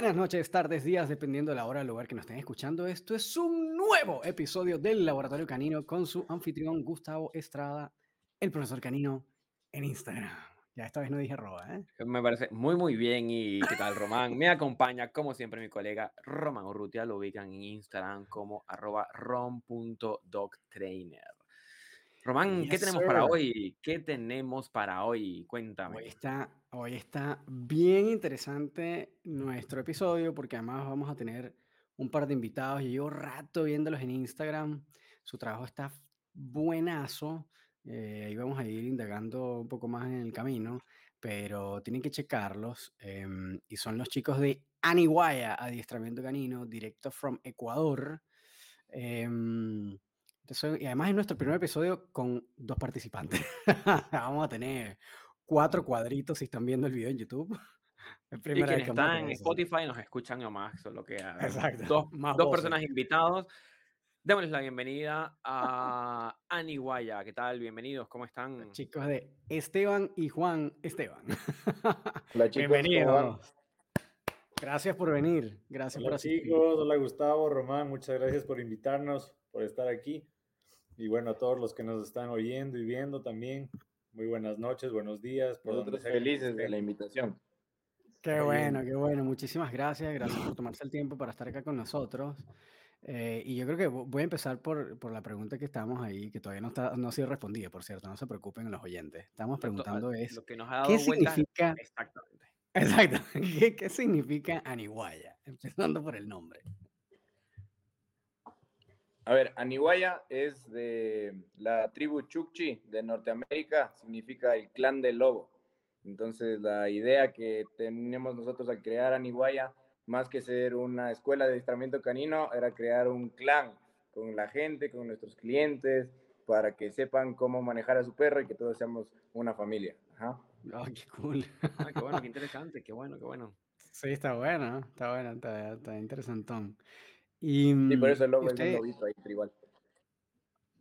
buenas noches, tardes, días, dependiendo de la hora, del lugar que nos estén escuchando. Esto es un nuevo episodio del Laboratorio Canino con su anfitrión Gustavo Estrada, el profesor Canino, en Instagram. Ya esta vez no dije arroba, ¿eh? Me parece muy, muy bien. ¿Y qué tal, Román? Me acompaña, como siempre, mi colega Román Urrutia. Lo ubican en Instagram como arroba rom.doctrainer. Román, ¿qué tenemos para hoy? ¿Qué tenemos para hoy? Cuéntame. Hoy está, hoy está bien interesante nuestro episodio porque además vamos a tener un par de invitados. Yo llevo rato viéndolos en Instagram. Su trabajo está buenazo. Eh, ahí vamos a ir indagando un poco más en el camino, pero tienen que checarlos. Em, y son los chicos de Aniguaya, Adiestramiento Canino, directo from Ecuador. Em, y además es nuestro primer episodio con dos participantes. Vamos a tener cuatro cuadritos si están viendo el video en YouTube. y quienes están en Spotify nos escuchan nomás, solo que Exacto. dos, dos personas invitados. Démosles la bienvenida a Aniguaya. ¿Qué tal? Bienvenidos, ¿cómo están? chicos de Esteban y Juan Esteban. Hola, chicos. Bienvenidos. Gracias por venir. Gracias hola, chicos. Hola, Gustavo, Román. Muchas gracias por invitarnos, por estar aquí. Y bueno, a todos los que nos están oyendo y viendo también, muy buenas noches, buenos días. Nosotros felices de la invitación. Qué bueno, qué bueno. Muchísimas gracias. Gracias por tomarse el tiempo para estar acá con nosotros. Eh, y yo creo que voy a empezar por, por, la pregunta que estamos ahí, que todavía no, está, no ha sido respondida, por cierto, no se preocupen los oyentes. Estamos preguntando es, lo que nos ha dado ¿qué significa? Exactamente. Exacto. ¿Qué, ¿Qué significa Aniguaya? Empezando por el nombre. A ver, Aniwaya es de la tribu Chukchi de Norteamérica, significa el clan del lobo. Entonces, la idea que tenemos nosotros al crear Aniwaya, más que ser una escuela de adiestramiento canino, era crear un clan con la gente, con nuestros clientes, para que sepan cómo manejar a su perro y que todos seamos una familia. Ajá. qué cool. qué bueno, qué interesante, qué bueno, qué bueno. Sí, está bueno, está bueno, está, está interesantón. Y, por eso el logo es un lobito ahí tribal.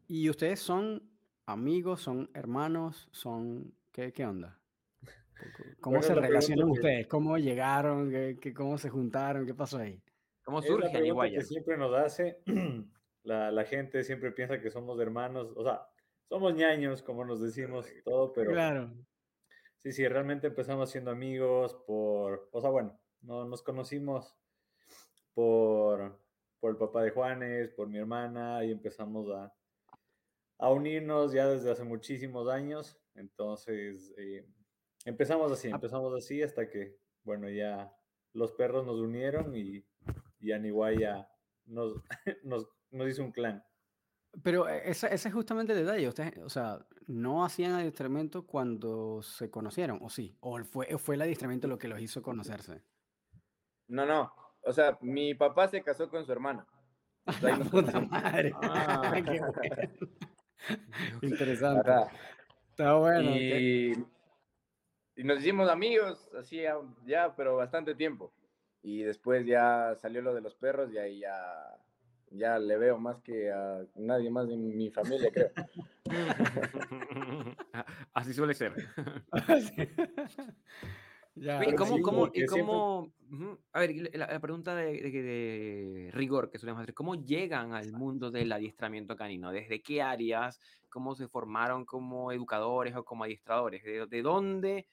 ¿Y ustedes son amigos, son hermanos, son... ¿Qué, qué onda? ¿Cómo se relacionan ustedes? ¿Cómo llegaron? ¿Qué, cómo se juntaron? ¿Qué pasó ahí? ¿Cómo surge la que siempre nos hace. La, la, gente siempre piensa que somos hermanos, o sea, somos ñaños, como nos decimos, todo, pero... Claro. Sí, sí, realmente empezamos siendo amigos por... O sea, bueno, no, nos conocimos por por el papá de Juanes, por mi hermana, y empezamos a, a unirnos ya desde hace muchísimos años. Entonces, eh, empezamos así, empezamos así hasta que, bueno, ya los perros nos unieron y, y Aniguaya nos, nos, nos hizo un clan. Pero eh, ese, ese, es justamente el detalle. Ustedes, o sea, no hacían adiestramiento cuando se conocieron, ¿o sí? ¿O fue, fue el adiestramiento lo que los hizo conocerse? No, no. O sea, mi papá se casó con su hermana. La puta madre. Ah, qué bueno. Interesante. Está bueno. Y, y, nos hicimos amigos, así ya, pero bastante tiempo. Y después ya salió lo de los perros y ahí ya, ya le veo más que a nadie más en mi familia, creo. Así suele ser. ¿Y cómo, cómo, y cómo a ver, la, pregunta de, rigor que solemos hacer, ¿cómo llegan al mundo del adiestramiento canino? ¿Desde qué áreas? ¿Cómo se formaron como educadores o como adiestradores? ¿De, dónde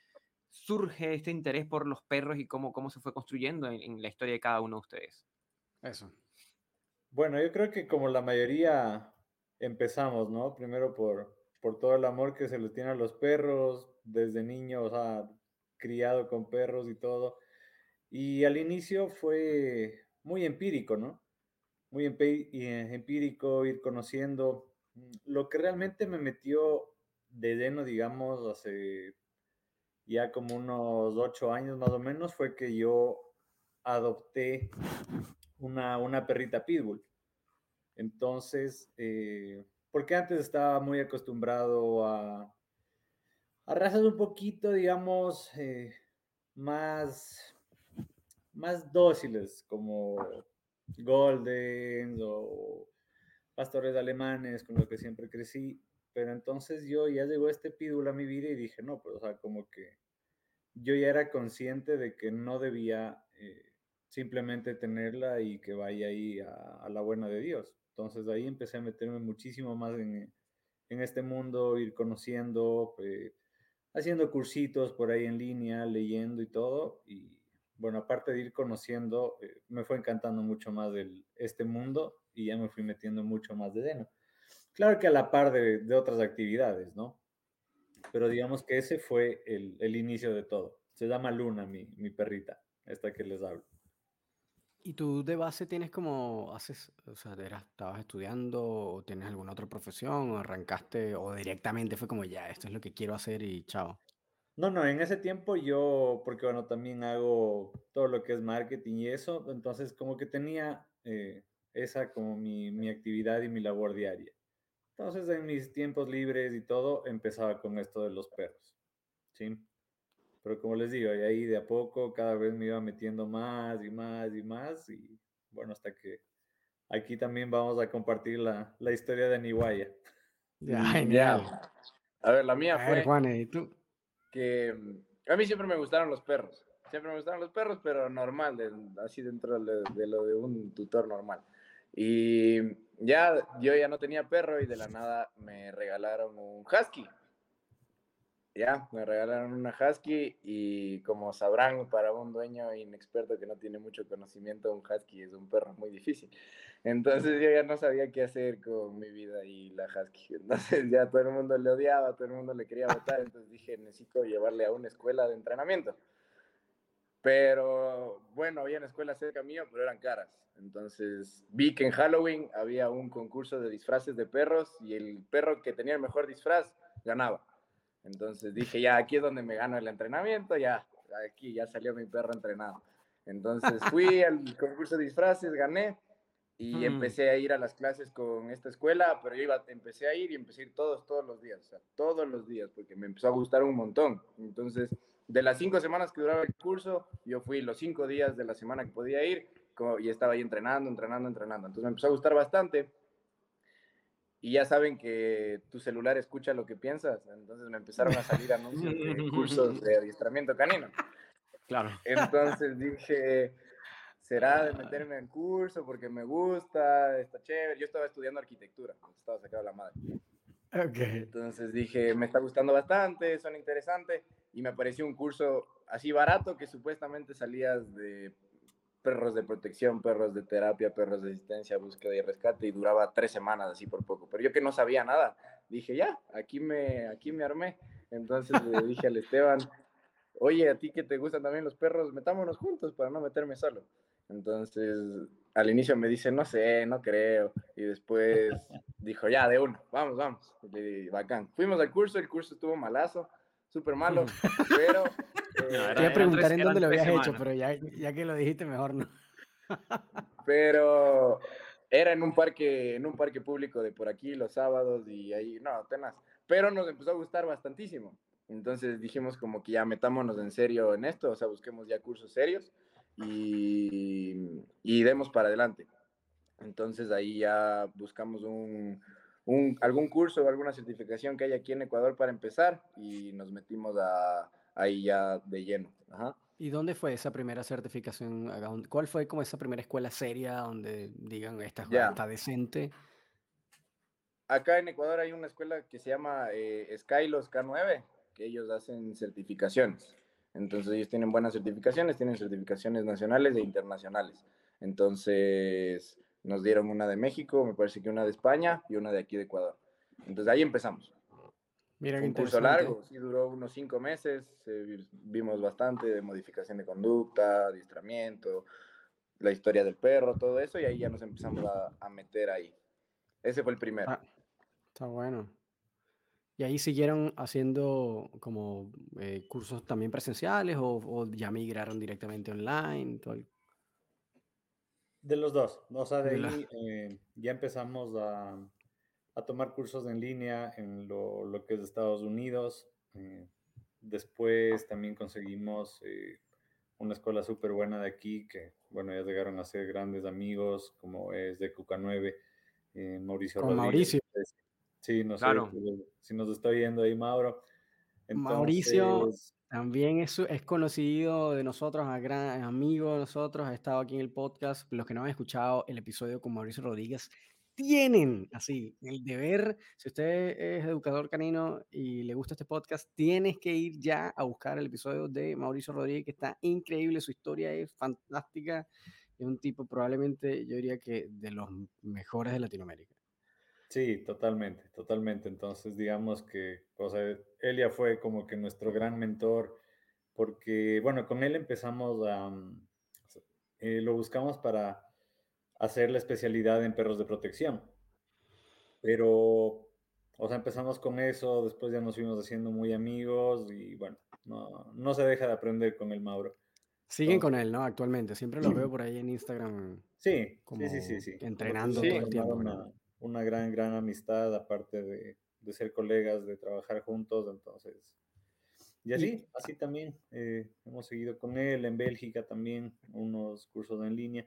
surge este interés por los perros y cómo, cómo se fue construyendo en, la historia de cada uno de ustedes? Eso. Bueno, yo creo que como la mayoría empezamos, ¿no? Primero por, por todo el amor que se les tiene a los perros desde niños, o sea, criado con perros y todo. Y al inicio fue muy empírico, ¿no? Muy eh, empírico, ir conociendo. Lo que realmente me metió de lleno, digamos, hace ya como unos ocho años más o menos, fue que yo adopté una, una perrita pitbull. Entonces, eh, porque antes estaba muy acostumbrado a, a razas un poquito, digamos, eh, más, más dóciles, como Golden o pastores alemanes, con los que siempre crecí. Pero entonces yo ya llegó este pídula a mi vida y dije, no, pues, o sea, como que yo ya era consciente de que no debía eh, simplemente tenerla y que vaya ahí a, la buena de Dios. Entonces ahí empecé a meterme muchísimo más en, en este mundo, ir conociendo, eh, haciendo cursitos por ahí en línea, leyendo y todo. Y bueno, aparte de ir conociendo, eh, me fue encantando mucho más el, este mundo y ya me fui metiendo mucho más de lleno. Claro que a la par de, otras actividades, ¿no? Pero digamos que ese fue el, inicio de todo. Se llama Luna, mi perrita, esta que les hablo. ¿Y tú de base tienes como, haces, o sea, estabas estudiando o tienes alguna otra profesión o arrancaste o directamente fue como ya, esto es lo que quiero hacer y chao? No, no, en ese tiempo yo, porque bueno, también hago todo lo que es marketing y eso, entonces como que tenía eh, esa como mi, mi actividad y mi labor diaria. Entonces en mis tiempos libres y todo empezaba con esto de los perros, ¿sí? Pero como les digo, ahí de a poco cada vez me iba metiendo más y más y más. Y bueno, hasta que aquí también vamos a compartir la, la historia de Niwaya. Ya, genial. A ver, la mía fue Juan, ¿y tú? que mm, a mí siempre me gustaron los perros. Siempre me gustaron los perros, pero normal, así dentro de, de lo de un tutor normal. Y ya yo ya no tenía perro y de la nada me regalaron un husky ya, me regalaron una husky y como sabrán, para un dueño inexperto que no tiene mucho conocimiento, un husky es un perro muy difícil. Entonces yo ya no sabía qué hacer con mi vida y la husky. Entonces ya todo el mundo le odiaba, todo el mundo le quería votar. Entonces dije, necesito llevarle a una escuela de entrenamiento. Pero bueno, había una escuela cerca mío, pero eran caras. Entonces vi que en Halloween había un concurso de disfraces de perros y el perro que tenía el mejor disfraz ganaba. Entonces dije, ya, aquí es donde me gano el entrenamiento, ya, aquí ya salió mi perro entrenado. Entonces fui al concurso de disfraces, gané y mm. empecé a ir a las clases con esta escuela, pero yo iba, empecé a ir y empecé a ir todos, todos los días, o sea, todos los días, porque me empezó a gustar un montón. Entonces, de las cinco semanas que duraba el curso, yo fui los cinco días de la semana que podía ir y estaba ahí entrenando, entrenando, entrenando. Entonces me empezó a gustar bastante y ya saben que tu celular escucha lo que piensas, entonces me empezaron a salir anuncios de cursos de adiestramiento canino. Claro. Entonces dije, será de meterme en curso porque me gusta, está chévere. Yo estaba estudiando arquitectura, estaba sacado la madre. Okay. Entonces dije, me está gustando bastante, son interesantes, y me apareció un curso así barato que supuestamente salías de perros de protección, perros de terapia, perros de asistencia, búsqueda y rescate, y duraba tres semanas así por poco. Pero yo que no sabía nada, dije, ya, aquí me, aquí me armé. Entonces le dije al Esteban, oye, a ti que te gustan también los perros, metámonos juntos para no meterme solo. Entonces, al inicio me dice, no sé, no creo. Y después dijo, ya, de uno, vamos, vamos. Y le dije, bacán. Fuimos al curso, el curso estuvo malazo, súper malo, pero te voy a preguntar en dónde lo habías hecho, pero ya, ya que lo dijiste, mejor no. pero era en un parque, en un parque público de por aquí los sábados y ahí, no, tenaz. Pero nos empezó a gustar bastantísimo. Entonces dijimos como que ya metámonos en serio en esto, o sea, busquemos ya cursos serios y, y demos para adelante. Entonces ahí ya buscamos un, un, algún curso o alguna certificación que hay aquí en Ecuador para empezar y nos metimos a, ahí ya de lleno. ¿Y dónde fue esa primera certificación? ¿Cuál fue como esa primera escuela seria donde digan esta ya. está decente? Acá en Ecuador hay una escuela que se llama eh, Skylos K9, que ellos hacen certificaciones. Entonces ellos tienen buenas certificaciones, tienen certificaciones nacionales e internacionales. Entonces nos dieron una de México, me parece que una de España y una de aquí de Ecuador. Entonces ahí empezamos. Mira un curso largo, sí duró unos cinco meses, vimos bastante de modificación de conducta, adiestramiento, la historia del perro, todo eso, y ahí ya nos empezamos a, meter ahí. Ese fue el primero. Ah, está bueno. ¿Y ahí siguieron haciendo como eh, cursos también presenciales o, ya migraron directamente online? De los dos. O sea, de, ahí eh, ya empezamos a, a tomar cursos en línea en lo, lo que es Estados Unidos. Eh, después también conseguimos eh, una escuela súper buena de aquí, que bueno, ya llegaron a ser grandes amigos, como es de Cuca 9, eh, Mauricio Con Mauricio. Sí, no sé si nos está viendo ahí, Mauro. Mauricio también es, es conocido de nosotros, a gran amigo de nosotros, ha estado aquí en el podcast. Los que no han escuchado el episodio con Mauricio Rodríguez, tienen así el deber, si usted es educador canino y le gusta este podcast, tienes que ir ya a buscar el episodio de Mauricio Rodríguez, que está increíble, su historia es fantástica, es un tipo probablemente, yo diría que de los mejores de Latinoamérica. Sí, totalmente, totalmente. Entonces, digamos que, o sea, Elia fue como que nuestro gran mentor, porque, bueno, con él empezamos a, eh, lo buscamos para hacer la especialidad en perros de protección. Pero, o sea, empezamos con eso, después ya nos fuimos haciendo muy amigos y bueno, no, no se deja de aprender con el Mauro. Siguen con él, ¿no? Actualmente, siempre los veo por ahí en Instagram. Sí, sí, sí, sí, sí. Entrenando todo el tiempo. Una, una, gran, gran amistad, aparte de, de, ser colegas, de trabajar juntos, entonces. Y así, así también eh, hemos seguido con él en Bélgica también, unos cursos en línea.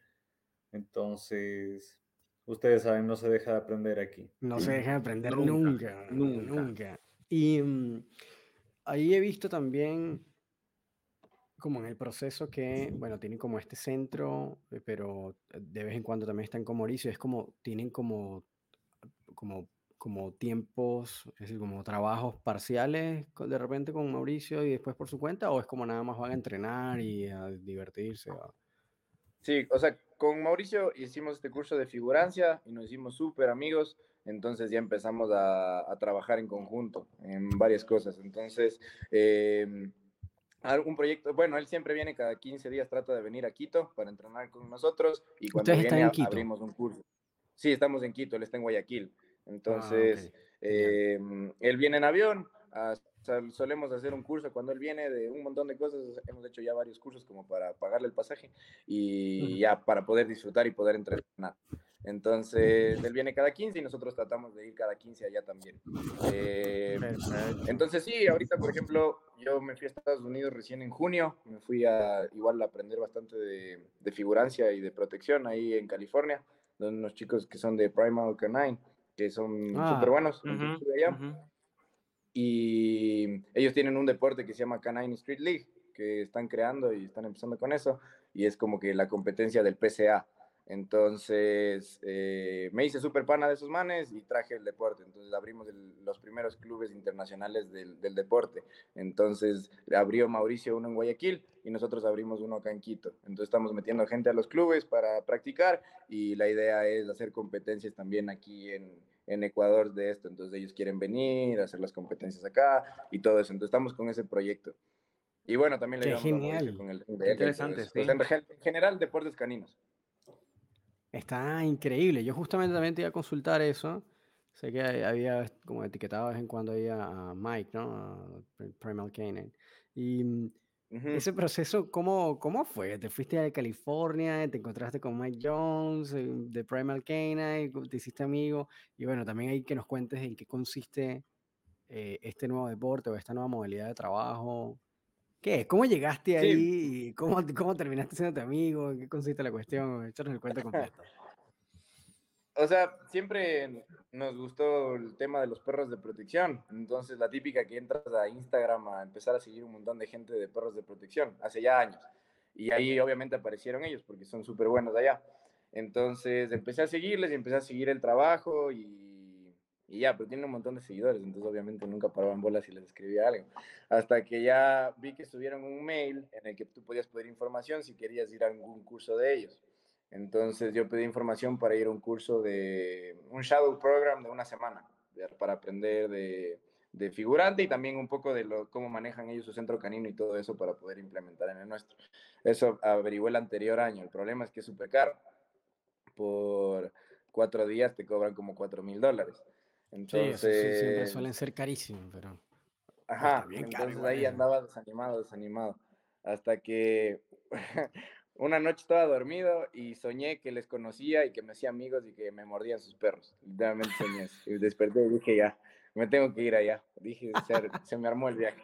Entonces, ustedes saben, no se deja de aprender aquí. No se deja de aprender nunca, nunca. Y mm, ahí he visto también, como en el proceso que, bueno, tienen como este centro, eh, pero de vez en cuando también están con Mauricio, es como, tienen como, como, como tiempos, es decir, como trabajos parciales de repente con Mauricio y después por su cuenta, o es como nada más van a entrenar y a divertirse. Sí, o sea, con Mauricio hicimos este curso de figurancia y nos hicimos súper amigos, entonces ya empezamos a, trabajar en conjunto en varias cosas. Entonces, eh, algún proyecto, bueno, él siempre viene cada 15 días, trata de venir a Quito para entrenar con nosotros y cuando viene abrimos un curso. Sí, estamos en Quito, él está en Guayaquil. Ah, entonces, em, él viene en avión, solemos hacer un curso cuando él viene de un montón de cosas. Hemos hecho ya varios cursos como para pagarle el pasaje y ya para poder disfrutar y poder entrenar. Entonces, él viene cada 15 y nosotros tratamos de ir cada 15 allá también. Eh, entonces, sí, ahorita, por ejemplo, yo me fui a Estados Unidos recién en junio. Me fui a igual a aprender bastante de, de figurancia y de protección ahí en California, donde unos chicos que son de Primal Canine, que son ah, súper buenos. allá y ellos tienen un deporte que se llama Canine Street League, que están creando y están empezando con eso, y es como que la competencia del PCA. Entonces eh, me hice súper pana de esos manes y traje el deporte. Entonces abrimos los primeros clubes internacionales del, del, deporte. Entonces abrió Mauricio uno en Guayaquil y nosotros abrimos uno acá en Quito. Entonces estamos metiendo gente a los clubes para practicar y la idea es hacer competencias también aquí en, en Ecuador de esto, entonces ellos quieren venir, hacer las competencias acá y todo eso, entonces estamos con ese proyecto. Y bueno, también le genial. con el interesante, sí. en general, deportes caninos. Está increíble. Yo justamente también te iba a consultar eso. Sé que había como etiquetado de vez en cuando ahí a Mike, ¿no? A Primal Canine. Y mm, ese proceso, ¿cómo, ¿cómo fue? ¿Te fuiste a California, te encontraste con Mike Jones eh, de Primal Canine, te hiciste amigo? Y bueno, también hay que nos cuentes en qué consiste eh, este nuevo deporte o esta nueva modalidad de trabajo. ¿Qué? ¿Cómo llegaste ahí? ¿Cómo, ¿Cómo terminaste siendo tu amigo? ¿En qué consiste la cuestión? Échanos el cuento completo. O sea, siempre nos gustó el tema de los perros de protección. Entonces, la típica que entras a Instagram a empezar a seguir un montón de gente de perros de protección, hace ya años. Y ahí obviamente aparecieron ellos porque son súper buenos allá. Entonces, empecé a seguirles y empecé a seguir el trabajo y, y ya, pero tienen un montón de seguidores. Entonces, obviamente nunca paraban bolas y les escribía algo. Hasta que ya vi que subieron un mail en el que tú podías pedir información si querías ir a algún curso de ellos. Entonces yo pedí información para ir a un curso de un shadow program de una semana para aprender de, de figurante y también un poco de lo, cómo manejan ellos su centro canino y todo eso para poder implementar en el nuestro. Eso averigué el anterior año. El problema es que es súper caro. Por cuatro días te cobran como cuatro mil dólares. Entonces, sí, siempre suelen ser carísimos, pero... Ajá, entonces ahí andaba desanimado, desanimado. Hasta que Una noche estaba dormido y soñé que les conocía y que me hacía amigos y que me mordían sus perros. Literalmente soñé. Y desperté y dije, ya, me tengo que ir allá. Dije, se, me armó el viaje.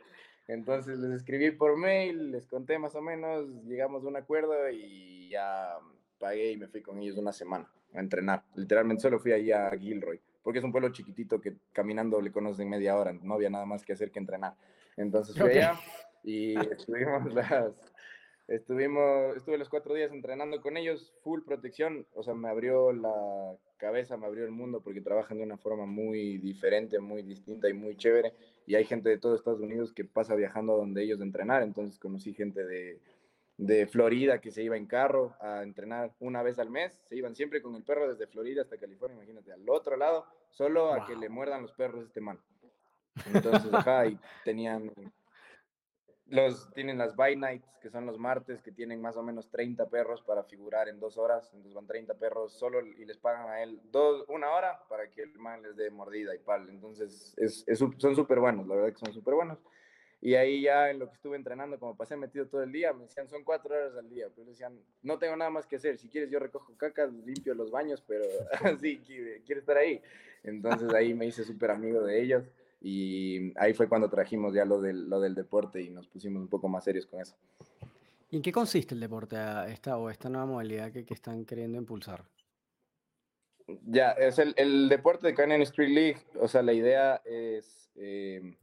Entonces les escribí por mail, les conté más o menos, llegamos a un acuerdo y ya pagué y me fui con ellos una semana a entrenar. Literalmente solo fui allá a Gilroy, porque es un pueblo chiquitito que caminando le conocen media hora, no había nada más que hacer que entrenar. Entonces fui allá y estuvimos las, estuvimos, estuve los cuatro días entrenando con ellos, full protección, o sea, me abrió la cabeza, me abrió el mundo porque trabajan de una forma muy diferente, muy distinta y muy chévere. Y hay gente de todo Estados Unidos que pasa viajando a donde ellos de entrenar, entonces conocí gente de, de Florida que se iba en carro a entrenar una vez al mes, se iban siempre con el perro desde Florida hasta California, imagínate, al otro lado, solo a que le muerdan los perros este man. Entonces, acá y tenían los, tienen las by nights, que son los martes, que tienen más o menos 30 perros para figurar en dos horas. Entonces van 30 perros solo y les pagan a él dos, una hora para que el man les dé mordida y pal. Entonces es, son súper buenos, la verdad que son súper buenos. Y ahí ya en lo que estuve entrenando, como pasé metido todo el día, me decían, son cuatro horas al día. Pero decían, no tengo nada más que hacer. Si quieres, yo recojo cacas, limpio los baños, pero sí, quiere, estar ahí. Entonces ahí me hice súper amigo de ellos. Y ahí fue cuando trajimos ya lo del, lo del deporte y nos pusimos un poco más serios con eso. ¿Y en qué consiste el deporte esta, o esta nueva modalidad que, que están queriendo impulsar? Ya, es el, el, deporte de Canyon Street League. O sea, la idea es eh,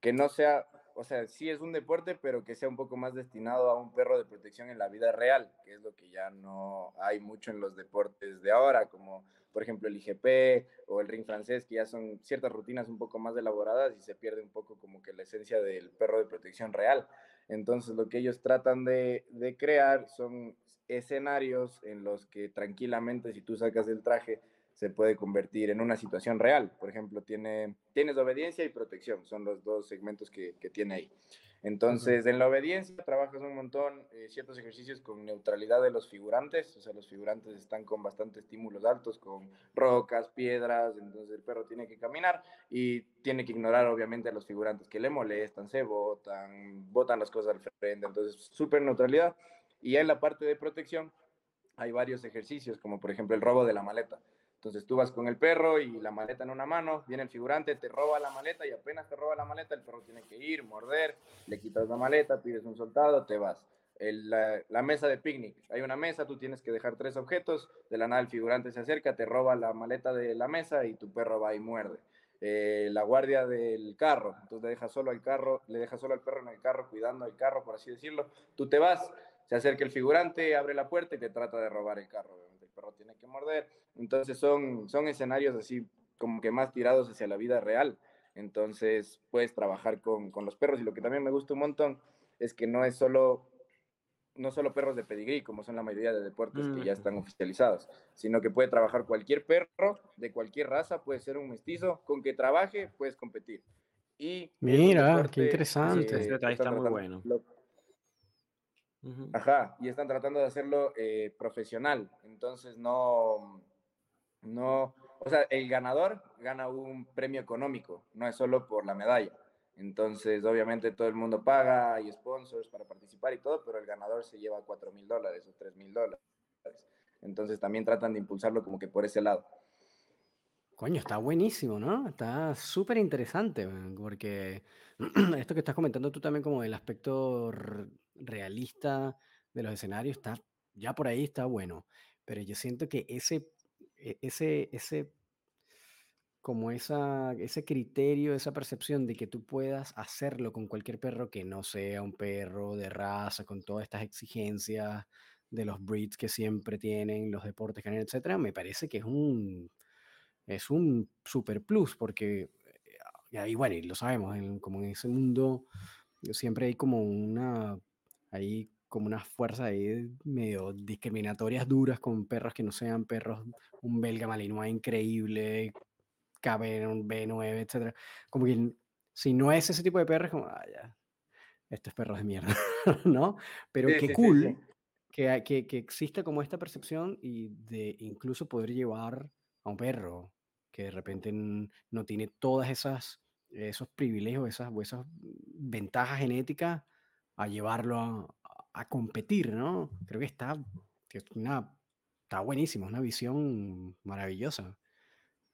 que no sea, o sea, sí es un deporte, pero que sea un poco más destinado a un perro de protección en la vida real, que es lo que ya no hay mucho en los deportes de ahora, como por ejemplo, el IGP o el ring francés, que ya son ciertas rutinas un poco más elaboradas y se pierde un poco como que la esencia del perro de protección real. Entonces, lo que ellos tratan de, de crear son escenarios en los que tranquilamente, si tú sacas el traje, se puede convertir en una situación real. Por ejemplo, tiene, tienes obediencia y protección, son los dos segmentos que, que tiene ahí. Entonces, en la obediencia trabajas un montón, eh, ciertos ejercicios con neutralidad de los figurantes, o sea, los figurantes están con bastante estímulos altos, con rocas, piedras, entonces el perro tiene que caminar y tiene que ignorar obviamente a los figurantes que le molestan, se botan, botan las cosas al frente, entonces súper neutralidad. Y en la parte de protección hay varios ejercicios, como por ejemplo el robo de la maleta. Entonces tú vas con el perro y la maleta en una mano, viene el figurante, te roba la maleta y apenas te roba la maleta, el perro tiene que ir, morder, le quitas la maleta, pides un soldado, te vas. la, mesa de picnic, hay una mesa, tú tienes que dejar tres objetos, de la nada el figurante se acerca, te roba la maleta de la mesa y tu perro va y muerde. Eh, la guardia del carro, entonces le dejas solo al carro, le dejas solo al perro en el carro, cuidando el carro, por así decirlo, tú te vas, se acerca el figurante, abre la puerta y te trata de robar el carro perro tiene que morder. Entonces son, son escenarios así como que más tirados hacia la vida real. Entonces puedes trabajar con, con los perros y lo que también me gusta un montón es que no es solo no solo perros de pedigrí, como son la mayoría de deportes que ya están oficializados, sino que puede trabajar cualquier perro de cualquier raza, puede ser un mestizo, con que trabaje puedes competir. Y Mira, qué interesante. está muy bueno. Ajá, y están tratando de hacerlo eh, profesional. Entonces no, no, o sea, el ganador gana un premio económico, no es solo por la medalla. Entonces, obviamente todo el mundo paga, hay sponsors para participar y todo, pero el ganador se lleva 4 mil dólares o 3 mil dólares. Entonces también tratan de impulsarlo como que por ese lado. Coño, está buenísimo, ¿no? Está súper interesante, porque esto que estás comentando tú también como el aspecto realista de los escenarios, está, ya por ahí está bueno, pero yo siento que ese, e, ese, ese, como esa, ese criterio, esa percepción de que tú puedas hacerlo con cualquier perro que no sea un perro de raza, con todas estas exigencias de los breeds que siempre tienen, los deportes que etcétera, me parece que es un, es un super plus, porque y ahí, bueno, y lo sabemos, como en ese mundo siempre hay como una, hay como unas fuerzas ahí medio discriminatorias duras con perros que no sean perros, un belga malinois increíble, KB, un B9, etc. Como que si no es ese tipo de perros, como, ah, ya, estos perros de mierda, ¿no? Pero qué cool Que, que, que exista como esta percepción y de incluso poder llevar a un perro que de repente no tiene todas esas esos privilegios, esas, esas ventajas genéticas a llevarlo a, competir, ¿no? Creo que está, una, está buenísimo, una visión maravillosa.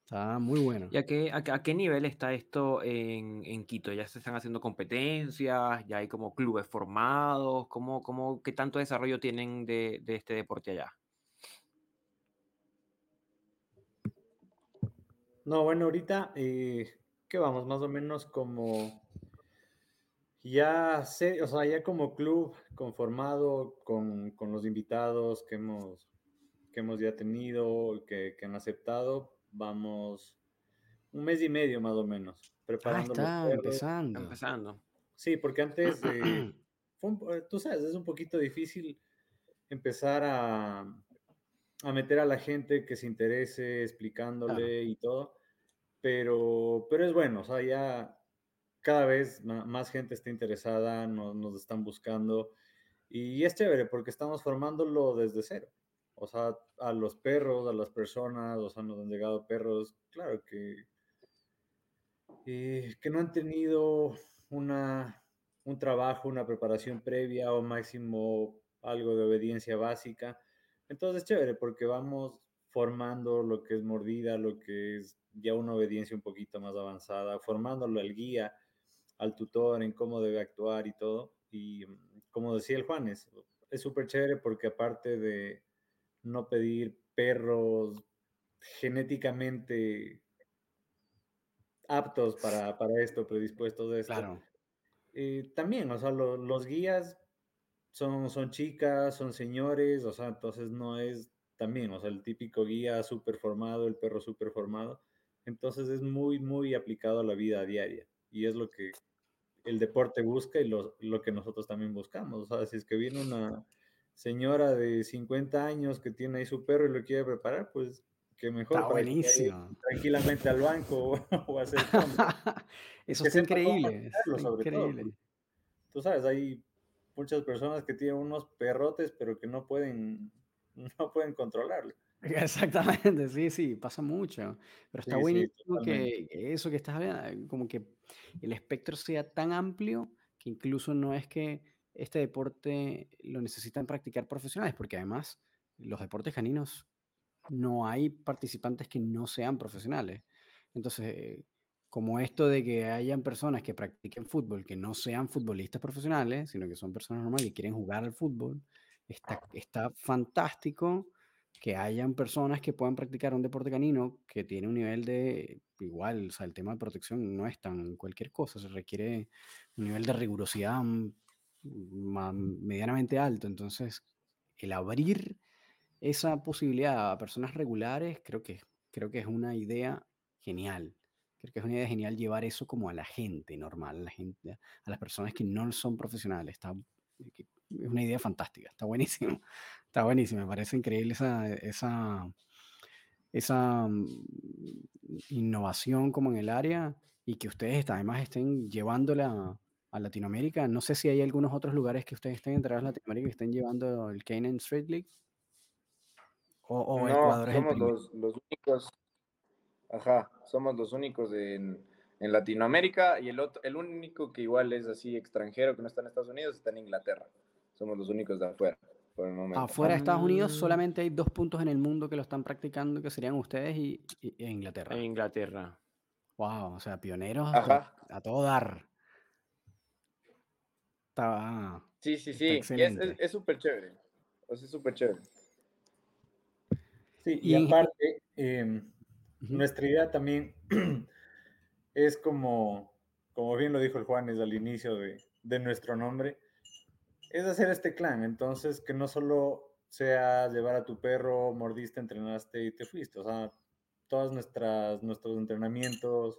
Está muy bueno. ¿Y a qué, a, qué nivel está esto en, en, Quito? ¿Ya se están haciendo competencias? ¿Ya hay como clubes formados? ¿Cómo, cómo, ¿Qué tanto desarrollo tienen de, de este deporte allá? No, bueno, ahorita, eh, que vamos? Más o menos como Ya sé, o sea, ya como club conformado con, con los invitados que hemos, que hemos ya tenido, que, que han aceptado, vamos un mes y medio más o menos, Ah, preparando los está empezando. Empezando. Sí, porque antes, eh, fue un po- tú sabes, es un poquito difícil empezar a, a meter a la gente que se interese explicándole y todo, pero, pero es bueno, o sea, ya cada vez más gente está interesada, nos, nos están buscando y es chévere porque estamos formándolo desde cero. O sea, a los perros, a las personas, o sea, nos han llegado perros, claro que, eh, que no han tenido una, un trabajo, una preparación previa o máximo algo de obediencia básica. Entonces es chévere porque vamos formando lo que es mordida, lo que es ya una obediencia un poquito más avanzada, formándolo al guía, al tutor en cómo debe actuar y todo. Y mm, como decía el Juanes, es súper chévere porque aparte de no pedir perros genéticamente aptos para, para esto, predispuestos a esto, Claro. eh, también, o sea, lo- los guías son, son chicas, son señores, o sea, entonces no es también, o sea, el típico guía súper formado, el perro súper formado, entonces es muy, muy aplicado a la vida diaria y es lo que el deporte busca y lo, lo que nosotros también buscamos, o sea, si es que viene una señora de 50 años que tiene ahí su perro y lo quiere preparar, pues que mejor Está que buenísimo. tranquilamente al banco o hacer. Eso cómo increíble. todo, increíble. tú sabes, hay muchas personas que tienen unos perrotes, pero que no pueden, no pueden controlarlo. Exactamente, sí, sí, pasa mucho. Pero está Sí, buenísimo que eso que estás hablando, como que el espectro sea tan amplio que incluso no es que este deporte lo necesitan practicar profesionales, porque además los deportes caninos no hay participantes que no sean profesionales. Entonces, como esto de que hayan personas que practiquen fútbol, que no sean futbolistas profesionales, sino que son personas normales que quieren jugar al fútbol, está, está fantástico que hayan personas que puedan practicar un deporte canino que tiene un nivel de, igual, o sea, el tema de protección no es tan cualquier cosa, se requiere un nivel de rigurosidad medianamente alto. Entonces, el abrir esa posibilidad a personas regulares, creo que, creo que es una idea genial. Creo que es una idea genial llevar eso como a la gente normal, a la gente, a las personas que no son profesionales. Está, que- es una idea fantástica, está buenísimo. Está buenísimo, me parece increíble esa, esa, esa mm, innovación como en el área y que ustedes además estén llevándola a Latinoamérica. No sé si hay algunos otros lugares que ustedes estén enterados en Latinoamérica que estén llevando el Canaan Street League. O, o No, Ecuador es somos los, los únicos, ajá, somos los únicos en, en Latinoamérica y el otro, el único que igual es así extranjero que no está en Estados Unidos está en Inglaterra. Somos los únicos de afuera por el momento. Afuera de Estados Unidos Ah. solamente hay dos puntos en el mundo que lo están practicando, que serían ustedes y, y- e Inglaterra. En Inglaterra. Wow, o sea, pioneros Ajá. a todo dar. Está, Sí, sí, sí. Y es- excelente. es es súper chévere. O sea, es súper chévere. Sí, Y y en- aparte, em. Nuestra idea también es como, como bien lo dijo el Juanes al inicio de, de nuestro nombre, es hacer este clan. Entonces, que no solo sea llevar a tu perro, mordiste, entrenaste y te fuiste. O sea, nuestras, nuestros entrenamientos,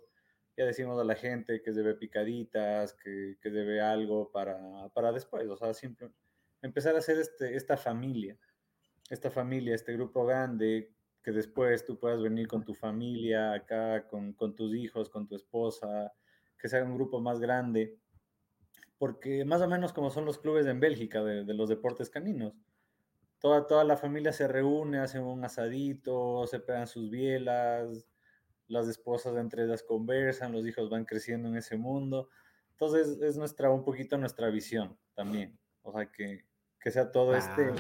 ya decimos a la gente que debe picaditas, que, que debe algo para, para después. O sea, siempre empezar a hacer este, esta familia, esta familia, este grupo grande, que después tú puedas venir con tu familia acá, con, con tus hijos, con tu esposa, que sea un grupo más grande porque más o menos como son los clubes en Bélgica de, los deportes caninos. Toda, toda la familia se reúne, hacen un asadito, se pegan sus bielas, las esposas entre ellas conversan, los hijos van creciendo en ese mundo. Entonces es nuestra, un poquito nuestra visión también. O sea, que, que sea todo este,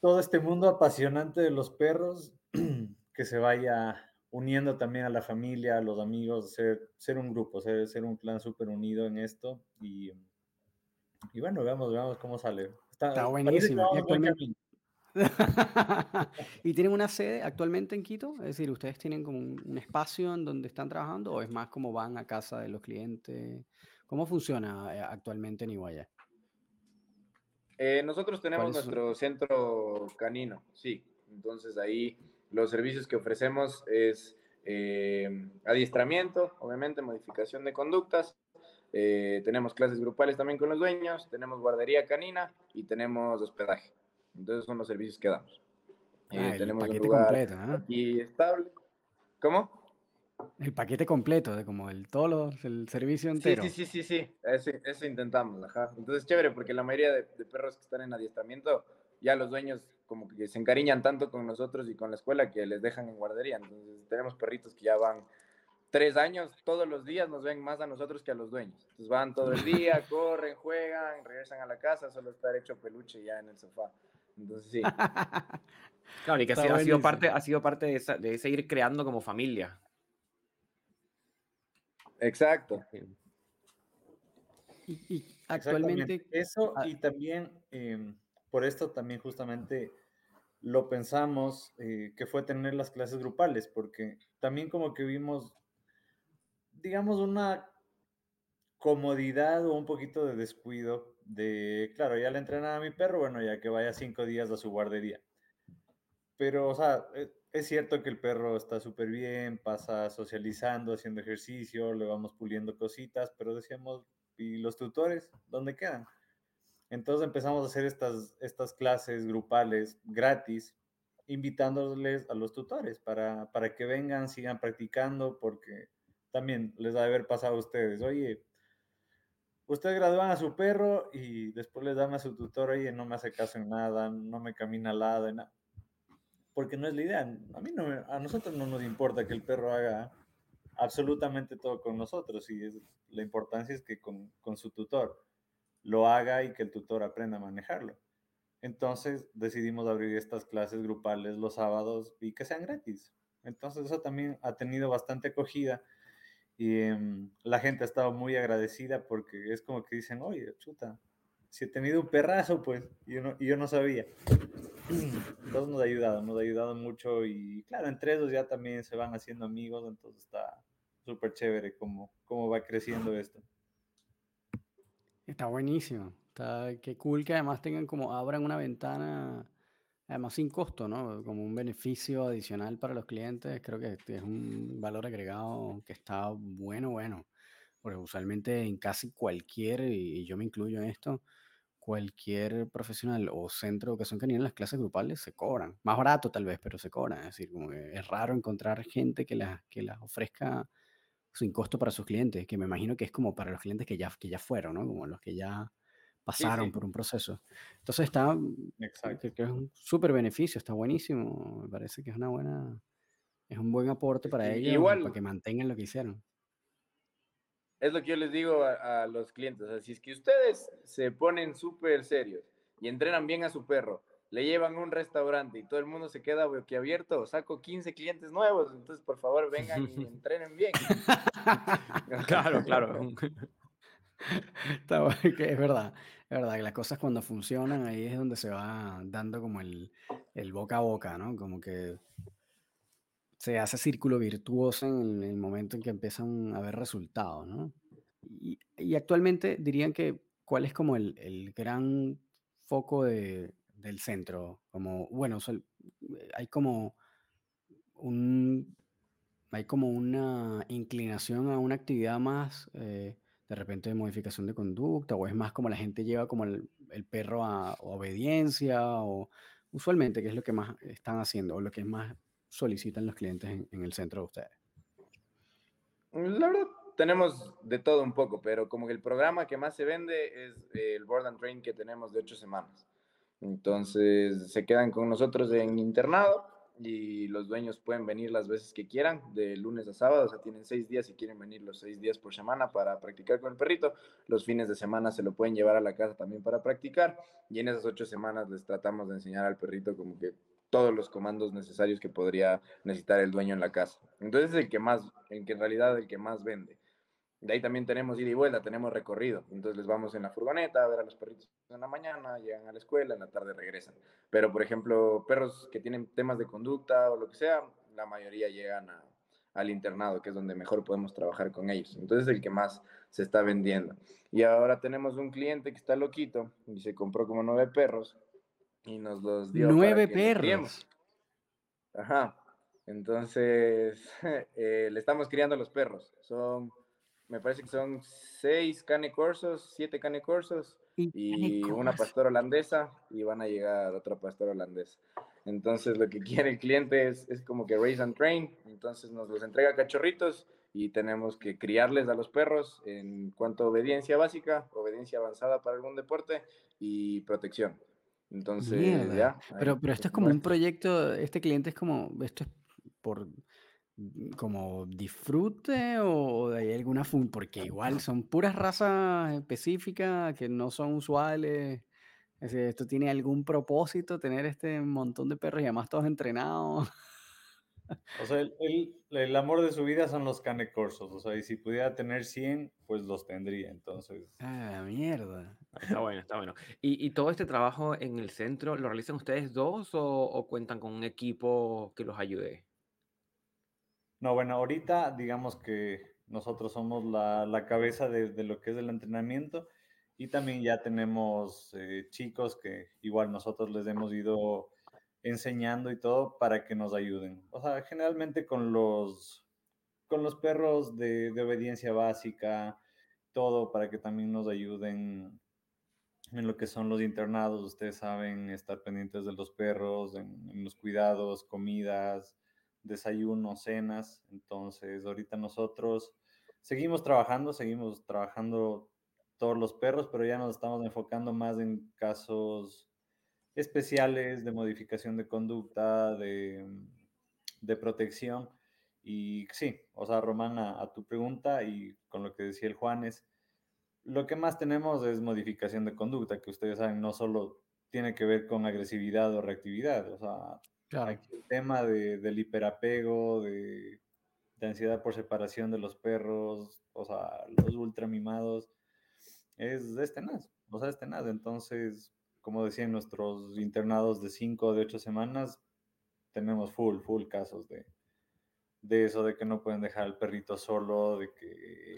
todo este mundo apasionante de los perros que se vaya uniendo también a la familia, a los amigos, ser, ser un grupo, ser, ser un clan súper unido en esto y, y bueno, veamos, veamos cómo sale. Está buenísimo. Y vamos buen actualmente, camino. ¿Y tienen una sede actualmente en Quito? Es decir, ¿ustedes tienen como un, un espacio en donde están trabajando o es más como van a casa de los clientes ¿Cómo funciona eh, actualmente en Iguaya? Eh, nosotros tenemos nuestro centro canino, sí. Entonces ahí los servicios que ofrecemos es eh, adiestramiento, obviamente, modificación de conductas. tenemos clases grupales también con los dueños, tenemos guardería canina y tenemos hospedaje. Entonces son los servicios que damos. Ah, tenemos un lugar completo, y estable. ¿Cómo? El paquete completo, de como el todo el servicio entero. Sí, sí, sí, sí, sí. Eso, eso intentamos, ajá. Entonces, chévere, porque la mayoría de, perros que están en adiestramiento, ya los dueños como que se encariñan tanto con nosotros y con la escuela que les dejan en guardería. Entonces, tenemos perritos que ya van tres años, todos los días nos ven más a nosotros que a los dueños. Entonces, van todo el día, corren, juegan, regresan a la casa, solo estar hecho peluche ya en el sofá. Entonces, sí. claro, y que ha sido, parte, ha sido parte de, esa, de seguir creando como familia. Exacto. Y, actualmente... Eso ah y también, em, por esto también justamente lo pensamos, eh, que fue tener las clases grupales, porque también como que vimos, digamos, una comodidad o un poquito de descuido de, claro, ya le entrenaba a mi perro, bueno, ya que vaya cinco días a su guardería. Pero, o sea, eh, es cierto que el perro está súper bien, pasa socializando, haciendo ejercicio, le vamos puliendo cositas, pero decíamos, ¿y los tutores dónde quedan? Entonces empezamos a hacer estas, estas clases grupales gratis, invitándoles a los tutores para, para que vengan, sigan practicando, porque también les va a haber pasado a ustedes, oye, ustedes gradúan a su perro y después les dan a su tutor, oye, no me hace caso en nada, no me camina al lado, nada porque no es la idea. A mí no, a nosotros no nos importa que el perro haga absolutamente todo con nosotros y la importancia es que con, su tutor lo haga y que el tutor aprenda a manejarlo. Entonces decidimos abrir estas clases grupales los sábados y que sean gratis. Entonces eso también ha tenido bastante acogida y em, la gente ha estado muy agradecida porque es como que dicen, oye, chuta, si he tenido un perrazo, pues, y yo no sabía. Entonces nos ha ayudado, nos ha ayudado mucho y claro, entre ellos ya también se van haciendo amigos, entonces está súper chévere cómo, cómo va creciendo esto. Está buenísimo, está qué cool que además tengan como abran una ventana, además sin costo, ¿no? Como un beneficio adicional para los clientes, creo que es un valor agregado que está bueno, bueno, porque usualmente en casi cualquier, y yo me incluyo en esto, cualquier profesional o centro de educación canina, las clases grupales se cobran. Más barato tal vez, pero se cobran. Es decir, como que es raro encontrar gente que las que las ofrezca sin costo para sus clientes, que me imagino que es como para los clientes que ya, que ya fueron, ¿no? Como los que ya pasaron por un proceso. Entonces está, mm, que, es un súper beneficio, está buenísimo. Me parece que es una buena, es un buen aporte para ellos, Igual, para que mantengan lo que hicieron es lo que yo les digo a, los clientes. Así es que ustedes se ponen súper serios y entrenan bien a su perro, le llevan a un restaurante y todo el mundo se queda boquiabierto, saco 15 clientes nuevos, entonces por favor vengan y entrenen bien. claro, claro. es verdad, es verdad que las cosas cuando funcionan ahí es donde se va dando como el, el boca a boca, ¿no? Como que se hace círculo virtuoso en el momento en que empiezan a haber resultados, ¿no? Y, actualmente dirían que, ¿cuál es como el, el gran foco de, del centro? Como, bueno, hay como un, hay como una inclinación a una actividad más, eh, de repente, de modificación de conducta, o es más como la gente lleva como el, el perro a, a, obediencia, o usualmente, ¿qué es lo que más están haciendo, o lo que es más solicitan los clientes en, el centro de ustedes? La verdad, tenemos de todo un poco, pero como que el programa que más se vende es el Board and Train que tenemos de ocho semanas. Entonces, se quedan con nosotros en internado y los dueños pueden venir las veces que quieran, de lunes a sábado, o sea, tienen seis días y quieren venir los seis días por semana para practicar con el perrito. Los fines de semana se lo pueden llevar a la casa también para practicar y en esas ocho semanas les tratamos de enseñar al perrito como que todos los comandos necesarios que podría necesitar el dueño en la casa. Entonces es el que más, en que en realidad el que más vende. De ahí también tenemos ida y vuelta, tenemos recorrido. Entonces les vamos en la furgoneta a ver a los perritos en la mañana, llegan a la escuela, en la tarde regresan. Pero, por ejemplo, perros que tienen temas de conducta o lo que sea, la mayoría llegan al internado, que es donde mejor podemos trabajar con ellos. Entonces, el que más se está vendiendo. Y ahora tenemos un cliente que está loquito y se compró como nueve perros y nos los dio. Nueve perros. Ajá. Entonces, eh, le estamos criando los perros. Son, me parece que son seis cane corsos, siete cane corsos y una pastora holandesa y van a llegar otra pastora holandesa. Entonces, lo que quiere el cliente es, es como que raise and train. Entonces, nos los entrega cachorritos y tenemos que criarles a los perros en cuanto a obediencia básica, obediencia avanzada para algún deporte y protección. Entonces, ya. Pero, pero esto es como un proyecto, este cliente es como, esto es por mm, como disfrute o hay alguna fun, porque igual son puras razas específicas que no son usuales. ¿Esto tiene algún propósito, tener este montón de perros y además todos entrenados? O sea, el, el, amor de su vida son los canecorsos. O sea, y si pudiera tener 100, pues los tendría. Entonces. Ah, mierda. Está bueno, está bueno. ¿Y, ¿Y, todo este trabajo en el centro lo realizan ustedes dos o, o, cuentan con un equipo que los ayude? No, bueno, ahorita digamos que nosotros somos la, la cabeza de, de, lo que es el entrenamiento y también ya tenemos eh, chicos que igual nosotros les hemos ido enseñando y todo para que nos ayuden. O sea, generalmente con los, con los perros de, de obediencia básica, todo para que también nos ayuden en lo que son los internados. Ustedes saben, estar pendientes de los perros, en, en los cuidados, comidas, desayunos, cenas. Entonces, ahorita nosotros seguimos trabajando, seguimos trabajando todos los perros, pero ya nos estamos enfocando más en casos especiales de modificación de conducta, de, de protección. Y sí, o sea, Román, a, tu pregunta y con lo que decía el Juanes, lo que más tenemos es modificación de conducta, que ustedes saben, no solo tiene que ver con agresividad o reactividad, o sea, el tema de, del hiperapego, de, de, ansiedad por separación de los perros, o sea, los ultra mimados, es, es tenaz, o sea, es tenaz. Entonces, como decían nuestros internados de 5 o de 8 semanas, tenemos full, full casos de, de eso, de que no pueden dejar al perrito solo, de que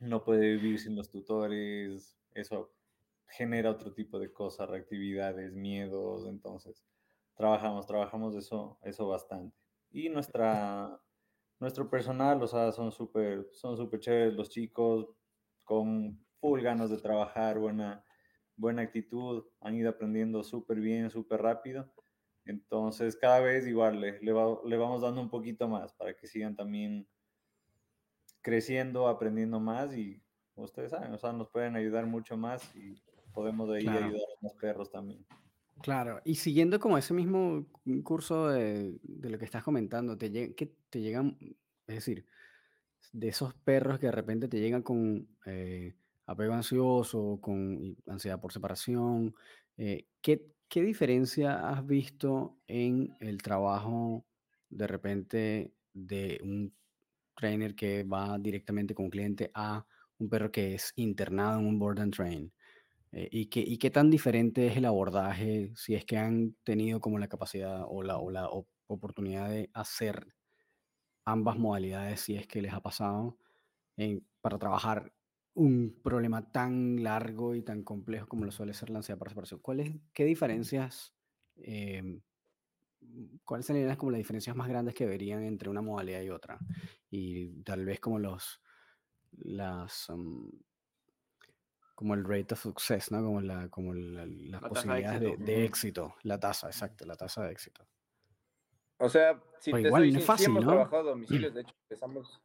no puede vivir sin los tutores, eso genera otro tipo de cosas, reactividades, miedos, entonces trabajamos, trabajamos eso, eso bastante. Y nuestra, nuestro personal, o sea, son súper son super chéveres los chicos, con full ganas de trabajar, buena, buena actitud, han ido aprendiendo súper bien, súper rápido. Entonces, cada vez igual le, le, vamos dando un poquito más para que sigan también creciendo, aprendiendo más y ustedes saben, o sea, nos pueden ayudar mucho más y podemos de ahí ayudar a los perros también. Claro, y siguiendo como ese mismo curso de, de lo que estás comentando, te, que te llegan, es decir, de esos perros que de repente te llegan con eh, apego ansioso, con ansiedad por separación. Eh, ¿qué, ¿Qué diferencia has visto en el trabajo de repente de un trainer que va directamente con un cliente a un perro que es internado en un board and train? Eh, y, qué, ¿Y qué tan diferente es el abordaje si es que han tenido como la capacidad o la, o la oportunidad de hacer ambas modalidades si es que les ha pasado en, para trabajar un problema tan largo y tan complejo como lo suele ser la ansiedad por separación. ¿Cuáles, ¿Qué diferencias, em, cuáles serían como las diferencias más grandes que verían entre una modalidad y otra? Y tal vez como los, las, como el rate of success, ¿no? Como, la, como las posibilidades de éxito, la tasa, exacto, la tasa de éxito. O sea, si te igual, soy, fácil, hemos trabajado domicilios, de hecho empezamos,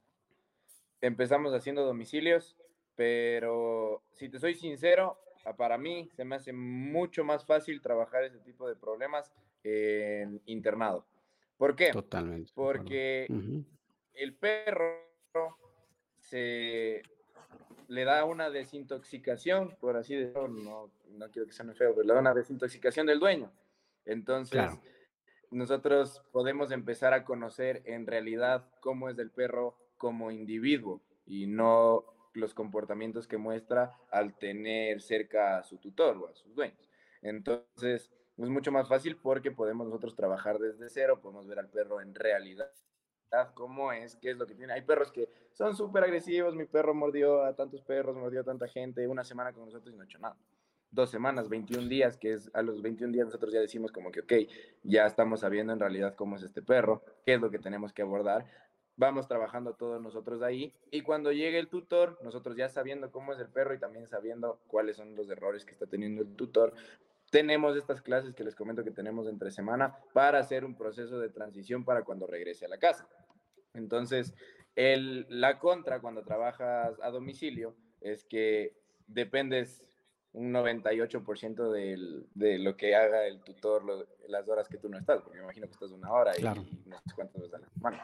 empezamos haciendo domicilios pero si te soy sincero, para mí se me hace mucho más fácil trabajar ese tipo de problemas en internado. ¿Por qué? Totalmente. Porque el perro se le da una desintoxicación, por así decirlo, no, no quiero que suene feo, pero le da una desintoxicación del dueño. Entonces, nosotros podemos empezar a conocer en realidad cómo es el perro como individuo y no los comportamientos que muestra al tener cerca a su tutor o a sus dueños. Entonces, es mucho más fácil porque podemos nosotros trabajar desde cero, podemos ver al perro en realidad cómo es, qué es lo que tiene. Hay perros que son súper agresivos, mi perro mordió a tantos perros, mordió a tanta gente, una semana con nosotros y no ha hecho nada. Dos semanas, 21 días, que es a los 21 días nosotros ya decimos como que, ok, ya estamos sabiendo en realidad cómo es este perro, qué es lo que tenemos que abordar. Vamos trabajando todos nosotros ahí y cuando llegue el tutor, nosotros ya sabiendo cómo es el perro y también sabiendo cuáles son los errores que está teniendo el tutor, tenemos estas clases que les comento que tenemos entre semana para hacer un proceso de transición para cuando regrese a la casa. Entonces, el, la contra cuando trabajas a domicilio es que dependes un 98% del, de lo que haga el tutor las horas que tú no estás, porque me imagino que estás una hora y, no sé cuántas veces a la semana.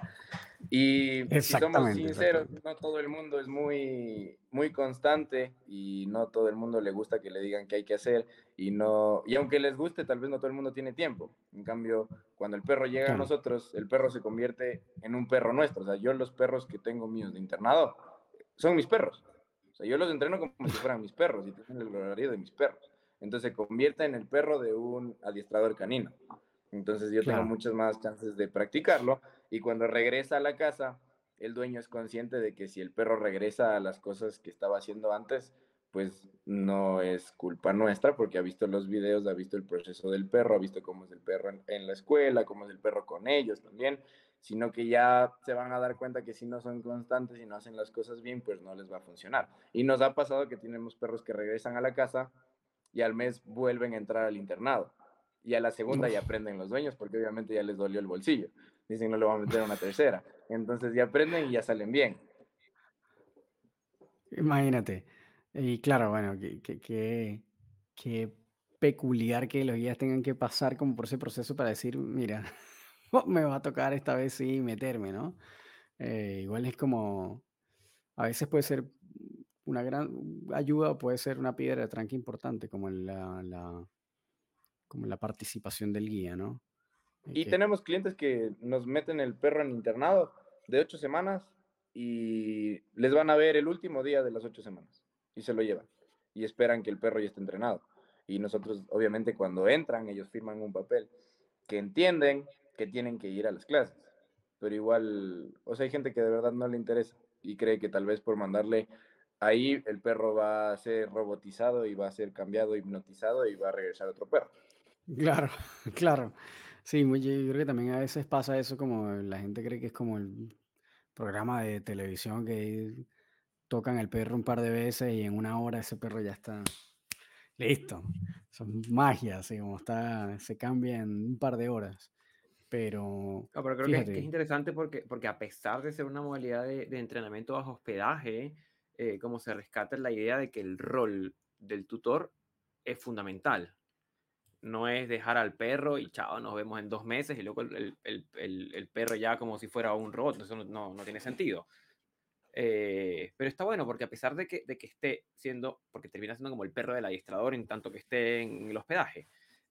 Y si somos sinceros, no todo el mundo es muy, muy constante y no todo el mundo le gusta que le digan qué hay que hacer y no y aunque les guste, tal vez no todo el mundo tiene tiempo. En cambio, cuando el perro llega a nosotros, el perro se convierte en un perro nuestro. O sea, yo los perros que tengo míos de internado son mis perros yo los entreno como si fueran mis perros y tienen el horario de mis perros. Entonces se convierte en el perro de un adiestrador canino. Entonces yo tengo muchas más chances de practicarlo y cuando regresa a la casa, el dueño es consciente de que si el perro regresa a las cosas que estaba haciendo antes, pues no es culpa nuestra porque ha visto los videos, ha visto el proceso del perro, ha visto cómo es el perro en, en la escuela, cómo es el perro con ellos también sino que ya se van a dar cuenta que si no son constantes y no hacen las cosas bien, pues no les va a funcionar. Y nos ha pasado que tenemos perros que regresan a la casa y al mes vuelven a entrar al internado. Y a la segunda ya aprenden los dueños porque obviamente ya les dolió el bolsillo. Dicen no lo van a meter a una tercera. Entonces ya aprenden y ya salen bien. Imagínate. Y claro, bueno, qué que, peculiar que los guías tengan que pasar como por ese proceso para decir, mira, me va a tocar esta vez sí meterme, ¿no? Eh, igual es como, a veces puede ser una gran ayuda o puede ser una piedra de tranque importante, como en la, como la participación del guía, ¿no? Eh, y tenemos clientes que nos meten el perro en internado de ocho semanas y les van a ver el último día de las ocho semanas y se lo llevan y esperan que el perro ya esté entrenado. Y nosotros, obviamente, cuando entran, ellos firman un papel que entienden que tienen que ir a las clases. Pero igual, o sea, hay gente que de verdad no le interesa y cree que tal vez por mandarle ahí el perro va a ser robotizado y va a ser cambiado, hipnotizado y va a regresar otro perro. Claro, claro. Sí, yo creo que también a veces pasa eso como la gente cree que es como el programa de televisión que tocan el perro un par de veces y en una hora ese perro ya está listo. Son magia, así como está, se cambia en un par de horas. Pero, pero creo que es, interesante porque, porque a pesar de ser una modalidad de, entrenamiento bajo hospedaje, eh, como se rescata la idea de que el rol del tutor es fundamental. No es dejar al perro y chao, nos vemos en dos meses y luego el, el, el, perro ya como si fuera un robot. Eso no, no, tiene sentido. Eh, pero está bueno porque a pesar de que, de que esté siendo, porque termina siendo como el perro del adiestrador en tanto que esté en el hospedaje,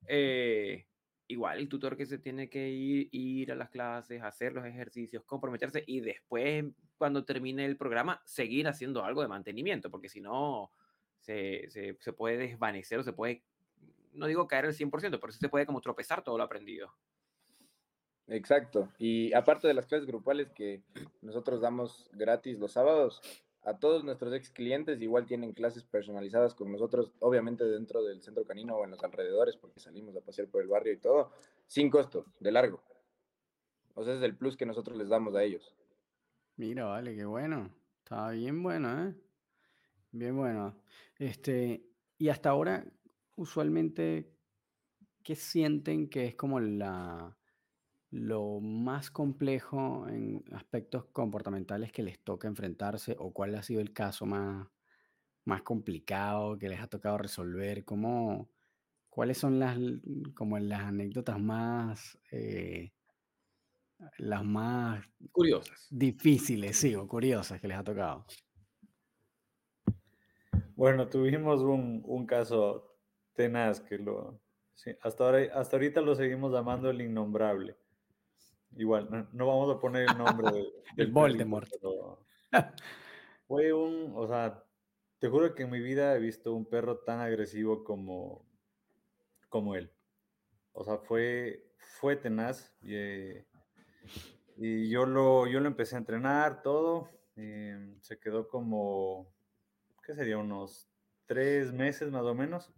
eh, igual el tutor que se tiene que ir, ir a las clases, hacer los ejercicios, comprometerse y después, cuando termine el programa, seguir haciendo algo de mantenimiento, porque si no, se, se, puede desvanecer o se puede, no digo caer al 100%, pero se puede como tropezar todo lo aprendido. Exacto. Y aparte de las clases grupales que nosotros damos gratis los sábados, a todos nuestros ex clientes igual tienen clases personalizadas con nosotros, obviamente dentro del centro canino o en los alrededores, porque salimos a pasear por el barrio y todo, sin costo, de largo. O sea, es el plus que nosotros les damos a ellos. Mira, vale, qué bueno. Está bien bueno, ¿eh? Bien bueno. Este, y hasta ahora, usualmente, ¿qué sienten que es como la, lo más complejo en aspectos comportamentales que les toca enfrentarse o cuál ha sido el caso más, más complicado que les ha tocado resolver? ¿Cómo, ¿Cuáles son las, como las anécdotas más, eh, las más curiosas? Difíciles, sí, o curiosas que les ha tocado. Bueno, tuvimos un, un caso tenaz que lo, hasta, ahora, hasta ahorita lo seguimos llamando el innombrable. Igual, no, vamos a poner el nombre de, del Voldemort. fue un, o sea, te juro que en mi vida he visto un perro tan agresivo como, como él. O sea, fue, fue tenaz. Y, eh, Y yo lo, yo lo empecé a entrenar, todo. eh, se quedó como, ¿qué sería? Unos tres meses más o menos.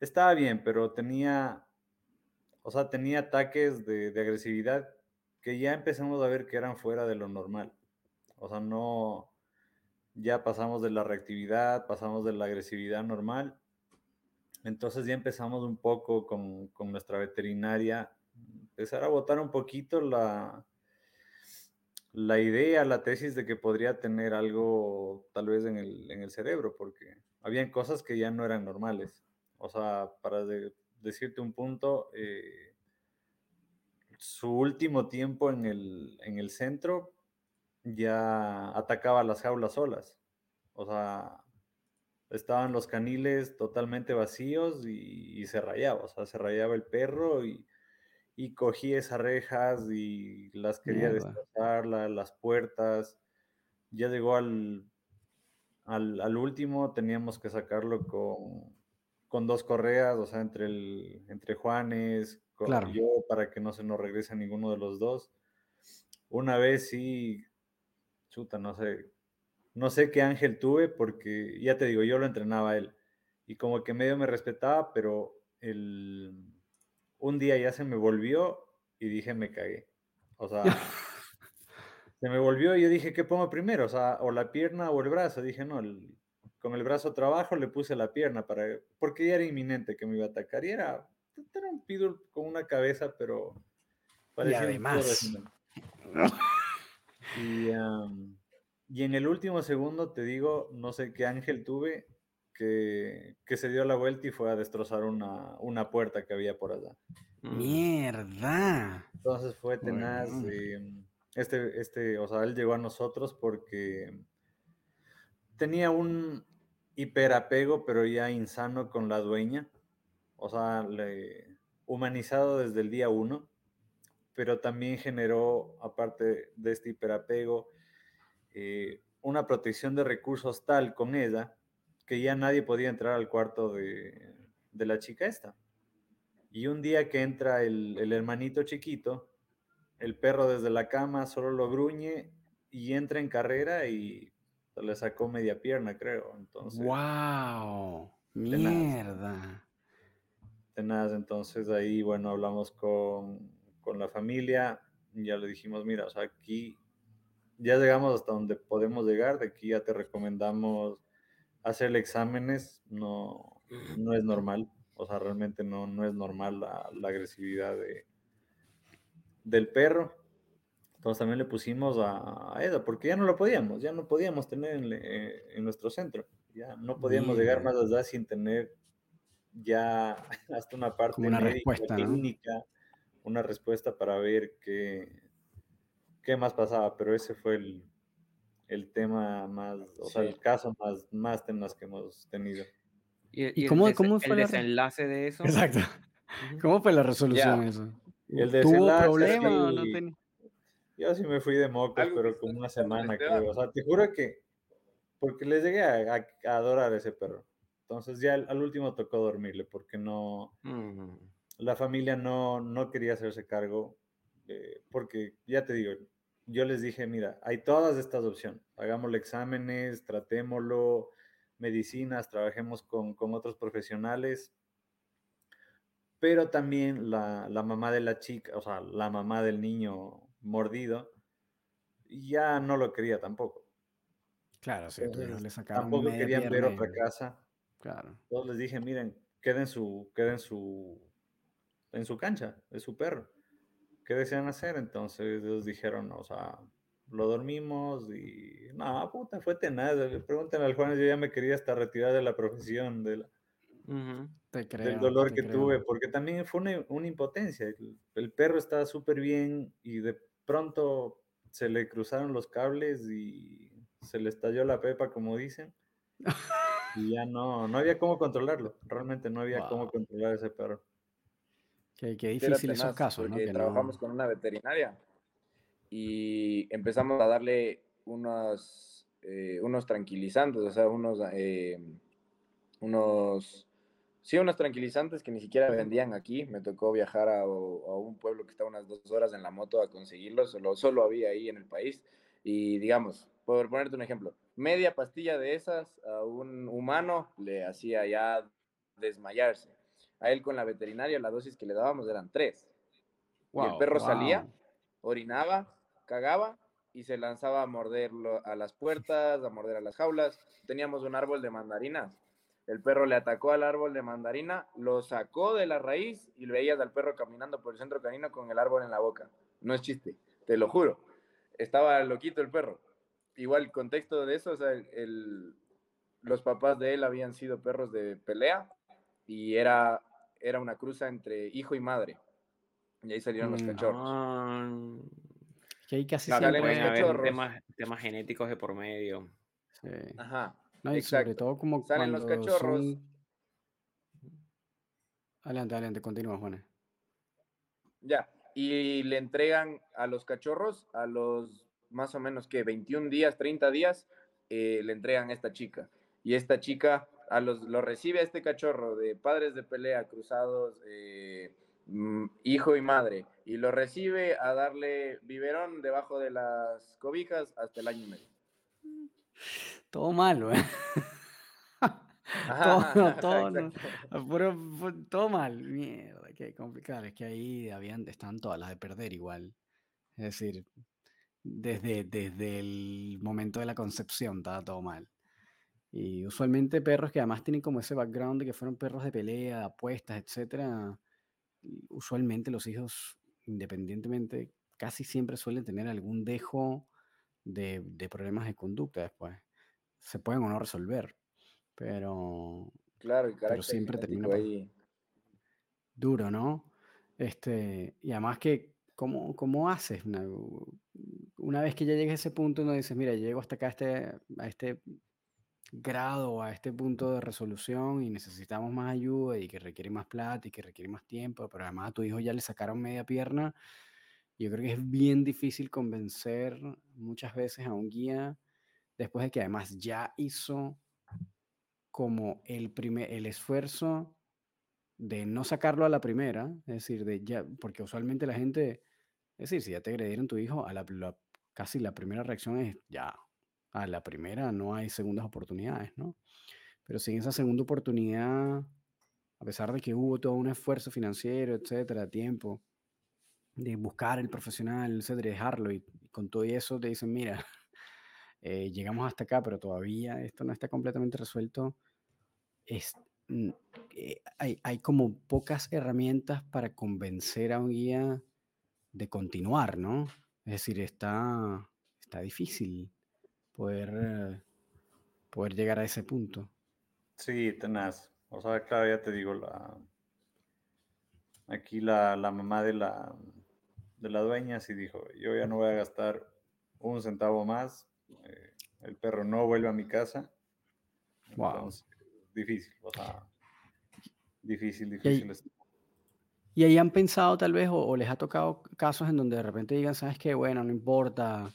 Estaba bien, pero tenía, o sea, tenía ataques de, de agresividad que ya empezamos a ver que eran fuera de lo normal. O sea, no, ya pasamos de la reactividad, pasamos de la agresividad normal. Entonces ya empezamos un poco con, con nuestra veterinaria, empezar a botar un poquito la, la idea, la tesis de que podría tener algo tal vez en el, en el cerebro, porque habían cosas que ya no eran normales. O sea, para de- decirte un punto, eh, su último tiempo en el, en el centro ya atacaba las jaulas solas. O sea, estaban los caniles totalmente vacíos y, y se rayaba. O sea, se rayaba el perro y, y cogía esas rejas y las quería Mierda. destrozar, la- las puertas. Ya llegó al, al, al último, teníamos que sacarlo con, con dos correas, o sea, entre, el, entre Juanes, Claro. yo, para que no se nos regrese ninguno de los dos. Una vez sí, chuta, no sé, no sé qué ángel tuve, porque ya te digo, yo lo entrenaba a él. Y como que medio me respetaba, pero el, un día ya se me volvió y dije, me cagué. O sea, se me volvió y yo dije, ¿qué pongo primero? O sea, o la pierna o el brazo. Dije, no, el- con el brazo trabajo, le puse la pierna para, porque ya era inminente que me iba a atacar. Y era, era un pitbull con una cabeza, pero parecía pitbull además-. Y, y en el último segundo, te digo, no sé qué ángel tuve que, que se dio la vuelta y fue a destrozar una, una puerta que había por allá. Mm. Mierda. Entonces fue tenaz. Bueno. eh, este, este, o sea, él llegó a nosotros porque tenía un hiperapego, pero ya insano con la dueña. O sea, le, humanizado desde el día uno, pero también generó, aparte de este hiperapego, eh, una protección de recursos tal con ella que ya nadie podía entrar al cuarto de, de la chica esta. Y un día que entra el, el hermanito chiquito, el perro desde la cama solo lo gruñe y entra en carrera y le sacó media pierna, creo. Entonces, Wow. Mierda. Tenaz. Entonces ahí, bueno, hablamos con, con la familia ya le dijimos, mira, o sea, aquí ya llegamos hasta donde podemos llegar, de aquí ya te recomendamos hacerle exámenes, no, no es normal, o sea, realmente no, no es normal la, la agresividad de, del perro. Entonces también le pusimos a, a Eda, porque ya no lo podíamos, ya no podíamos tener en, le- en nuestro centro, ya no podíamos llegar más allá sin tener ya hasta una parte una médica, respuesta, ¿no? clínica, una respuesta para ver qué, qué más pasaba, pero ese fue el, el tema más, o sea, Sí. el caso más, más tenaz que hemos tenido. ¿Y, ¿Y el cómo- dese- cómo el fue la re- desenlace de eso? Exacto. ¿Cómo fue la resolución Ya. eso? El ¿Tuvo desenlace, problema o no tenía? Yo sí me fui de que pero como una semana, creo. O sea, te juro que, porque les llegué a, a- a adorar a ese perro. Entonces ya al, al último tocó dormirle, porque no, Mm. la familia no, no quería hacerse cargo, eh, porque ya te digo, yo les dije, mira, hay todas estas opciones, hagámosle exámenes, tratémoslo, medicinas, trabajemos con, con otros profesionales, pero también la, la mamá de la chica, o sea, la mamá del niño mordido, ya no lo quería tampoco. Claro, sí, Entonces, tuvieron- le sacaron tampoco querían ver otra casa. Claro. Les dije, miren, queden su, queden su, en su cancha, es su perro. ¿Qué desean hacer? Entonces ellos dijeron, o sea, lo dormimos y no, puta, fue tenaz. Pregúntenle al Juan, yo ya me quería hasta retirar de la profesión, de la- Ujú. Te creo. del dolor te que creo. tuve, porque también fue una, una impotencia. El, el perro estaba súper bien y de pronto se le cruzaron los cables y se le estalló la pepa, como dicen. Y ya no, no había cómo controlarlo. Realmente no había cómo Wow. controlar a ese perro. Qué, qué difícil esos casos, ¿no? porque Que no- trabajamos con una veterinaria y empezamos a darle unos, eh, unos tranquilizantes, o sea, unos, eh, unos Sí, unos tranquilizantes que ni siquiera vendían aquí. Me tocó viajar a, un pueblo que está unas dos horas en la moto a conseguirlos. Solo, solo había ahí en el país. Y digamos, por ponerte un ejemplo, media pastilla de esas a un humano le hacía ya desmayarse. A él con la veterinaria la dosis que le dábamos eran tres. y el perro salía, orinaba, cagaba y se lanzaba a morder a las puertas, a morder a las jaulas. Teníamos un árbol de mandarinas el perro le atacó al árbol de mandarina, lo sacó de la raíz y veías al perro caminando por el centro canino con el árbol en la boca. No es chiste, te lo juro. Estaba loquito el perro. Igual, contexto de eso, o sea, los papás de él habían sido perros de pelea y era, era una cruza entre hijo y madre. Y ahí salieron los mm, cachorros. Ah. que ahí casi temas, temas genéticos de por medio. Sí. Ajá. No, y sobre todo como Salen los cachorros. Adelante, adelante, continúa, Juan. Ya, y le entregan a los cachorros, a los más o menos que 21 días, 30 días, eh, le entregan a esta chica. Y esta chica a los, lo recibe a este cachorro de padres de pelea cruzados, eh, mm, hijo y madre, y lo recibe a darle biberón debajo de las cobijas hasta el año y medio. Todo malo, ¿eh? todo, todo, todo mal. Mierda, qué complicado. Es que ahí habían, están todas las de perder igual. Es decir, desde, desde el momento de la concepción estaba todo mal. Y usualmente perros que además tienen como ese background de que fueron perros de pelea, de apuestas, etcétera, usualmente los hijos, independientemente, casi siempre suelen tener algún dejo de, de problemas de conducta después se pueden o no resolver, pero, claro, pero siempre termina ahí. duro, ¿no? Este, y además que, ¿cómo, cómo haces? Una, vez que ya llegues a ese punto, uno dices, mira, llego hasta acá a este, a este grado, a este punto de resolución y necesitamos más ayuda y que requiere más plata y que requiere más tiempo, pero además a tu hijo ya le sacaron media pierna. Yo creo que es bien difícil convencer muchas veces a un guía después de que además ya hizo como el, primer, el esfuerzo de no sacarlo a la primera, es decir, de ya, porque usualmente la gente, es decir, si ya te agredieron tu hijo, a la, casi la primera reacción es ya, a la primera no hay segundas oportunidades, ¿no? Pero si en esa segunda oportunidad, a pesar de que hubo todo un esfuerzo financiero, etcétera, tiempo, de buscar el profesional, etcétera, dejarlo, y, con todo eso te dicen, mira, eh, llegamos hasta acá, pero todavía esto no está completamente resuelto. Es, hay, hay, como pocas herramientas para convencer a un guía de continuar, ¿no? Es decir, está, está difícil poder, poder llegar a ese punto. Sí, tenaz. O sea, claro, ya te digo, la, aquí la, la mamá de la, de la dueña sí dijo, yo ya no voy a gastar un centavo más eh, el perro no vuelve a mi casa. Wow. Difícil, o sea, difícil, difícil. ¿Y ahí, han pensado tal vez o, les ha tocado casos en donde de repente digan, sabes qué, bueno, no importa,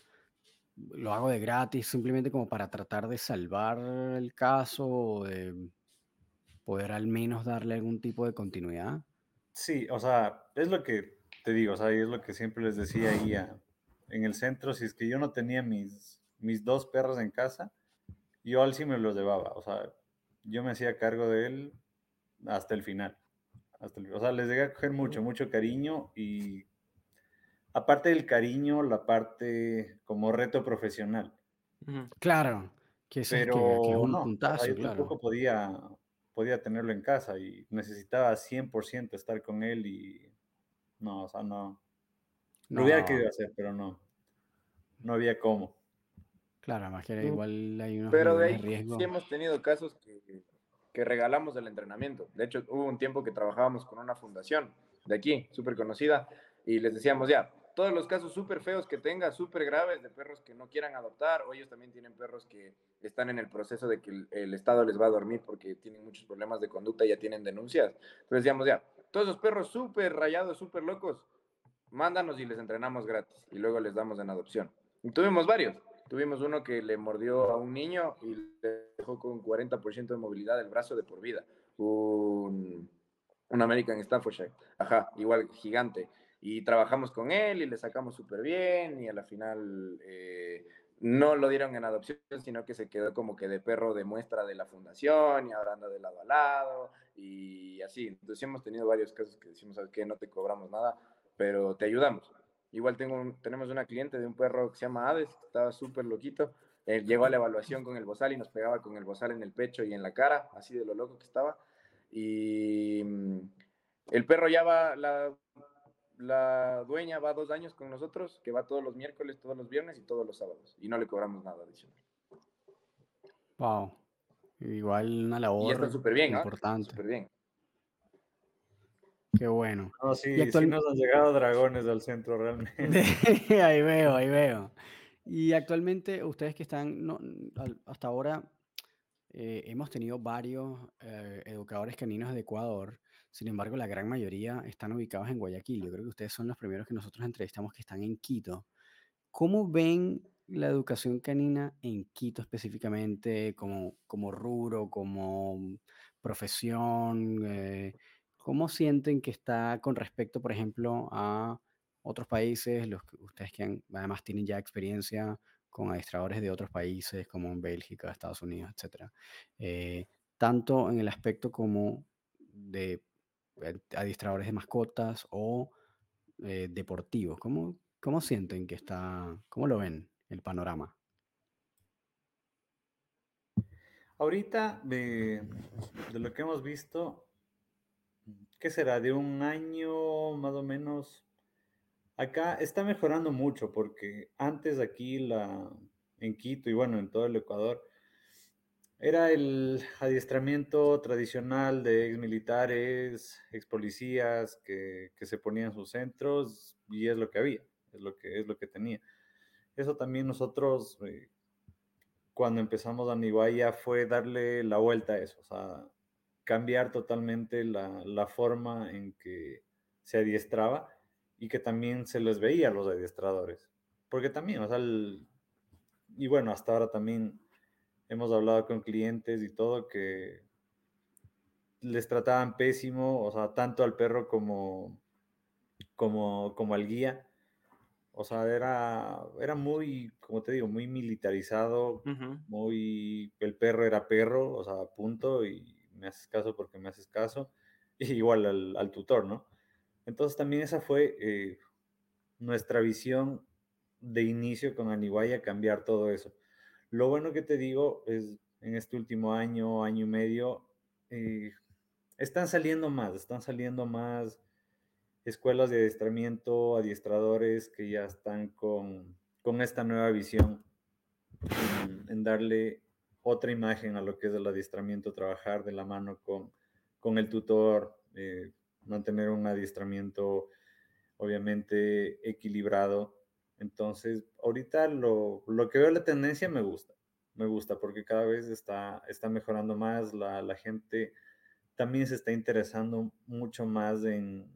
lo hago de gratis, simplemente como para tratar de salvar el caso o de poder al menos darle algún tipo de continuidad? Sí, o sea, es lo que te digo, o sea, es lo que siempre les decía ahí en el centro, si es que yo no tenía mis mis dos perros en casa, yo al sí me los llevaba, o sea, yo me hacía cargo de él hasta el final. Hasta o sea, les llegué a coger mucho, mucho cariño y aparte del cariño, la parte como reto profesional. Claro, que es, Pero que, un puntazo, yo tampoco podía, podía tenerlo en casa y necesitaba 100% estar con él y no, o sea, no. Lo hubiera querido hacer, pero no. No había cómo. Claro, además que mm, igual hay unos Pero de ahí riesgo. sí hemos tenido casos que, que, regalamos el entrenamiento. De hecho, hubo un tiempo que trabajábamos con una fundación de aquí, súper conocida, y les decíamos ya, todos los casos súper feos que tenga, súper graves, de perros que no quieran adoptar, o ellos también tienen perros que están en el proceso de que el, Estado les va a dormir porque tienen muchos problemas de conducta y ya tienen denuncias. Entonces decíamos ya, todos los perros súper rayados, súper locos, mándanos y les entrenamos gratis, y luego les damos en adopción. Y tuvimos varios. Tuvimos uno que le mordió a un niño y le dejó con 40% de movilidad del brazo de por vida. un, un American Staffordshire. Ajá, igual gigante. Y trabajamos con él y le sacamos súper bien y a la final eh, no lo dieron en adopción, sino que se quedó como que de perro de muestra de la fundación y ahora anda de lado a y así. Entonces hemos tenido varios casos que decimos, ¿sabes qué? No te cobramos nada, pero te ayudamos. Igual tengo tenemos una cliente de un perro que se llama Hades, que estaba súper loquito. Llegó a la evaluación con el bozal y nos pegaba con el bozal en el pecho y en la cara, así de lo loco que estaba. Y mm, el perro ya va, la, la dueña va dos años con nosotros, que va todos los miércoles, todos los viernes y todos los sábados. Y no le cobramos nada adicional. Wow. Igual una labor y está súper bien, importante. Súper bien. Qué bueno. No, sí, sí nos han llegado dragones al centro realmente. ahí veo, ahí veo. Y actualmente, ustedes que están, no, hasta ahora eh, hemos tenido varios eh, educadores caninos de Ecuador, sin embargo, la gran mayoría están ubicados en Guayaquil. Yo creo que ustedes son los primeros que nosotros entrevistamos que están en Quito. ¿Cómo ven la educación canina en Quito específicamente, como, como rubro, como profesión? Eh, ¿Cómo sienten que está con respecto, por ejemplo, a otros países, los que ustedes que además tienen ya experiencia con adiestradores de otros países, como en Bélgica, Estados Unidos, etcétera? Eh, tanto en el aspecto como de eh, adiestradores de mascotas o eh, deportivos. ¿Cómo, ¿Cómo sienten que está, cómo lo ven el panorama? Ahorita, de, lo que hemos visto, ¿qué será? De un año más o menos. Acá está mejorando mucho porque antes aquí en Quito y bueno, en todo el Ecuador, era el adiestramiento tradicional de ex militares, ex policías que, se ponían sus centros y es lo que había, es lo que, es lo que tenía. Eso también nosotros, eh, cuando empezamos a Niguaya, fue darle la vuelta a eso, o sea, cambiar totalmente la, la forma en que se adiestraba y que también se les veía a los adiestradores. Porque también, o sea, y bueno, hasta ahora también hemos hablado con clientes y todo que les trataban pésimo, o sea, tanto al perro como, como, como al guía. O sea, era, era muy, como te digo, muy militarizado, muy, el perro era perro, o sea, punto, y me haces caso porque me haces caso, igual al, tutor, ¿no? Entonces también esa fue eh, nuestra visión de inicio con Aniguaya, cambiar todo eso. Lo bueno que te digo es, en este último año, año y medio, eh, están saliendo más, están saliendo más escuelas de adiestramiento, adiestradores que ya están con, con esta nueva visión en, darle otra imagen a lo que es el adiestramiento, trabajar de la mano con, con el tutor, eh, mantener un adiestramiento obviamente equilibrado. Entonces, ahorita lo, que veo la tendencia me gusta, me gusta porque cada vez está, está mejorando más, la, la gente también se está interesando mucho más en,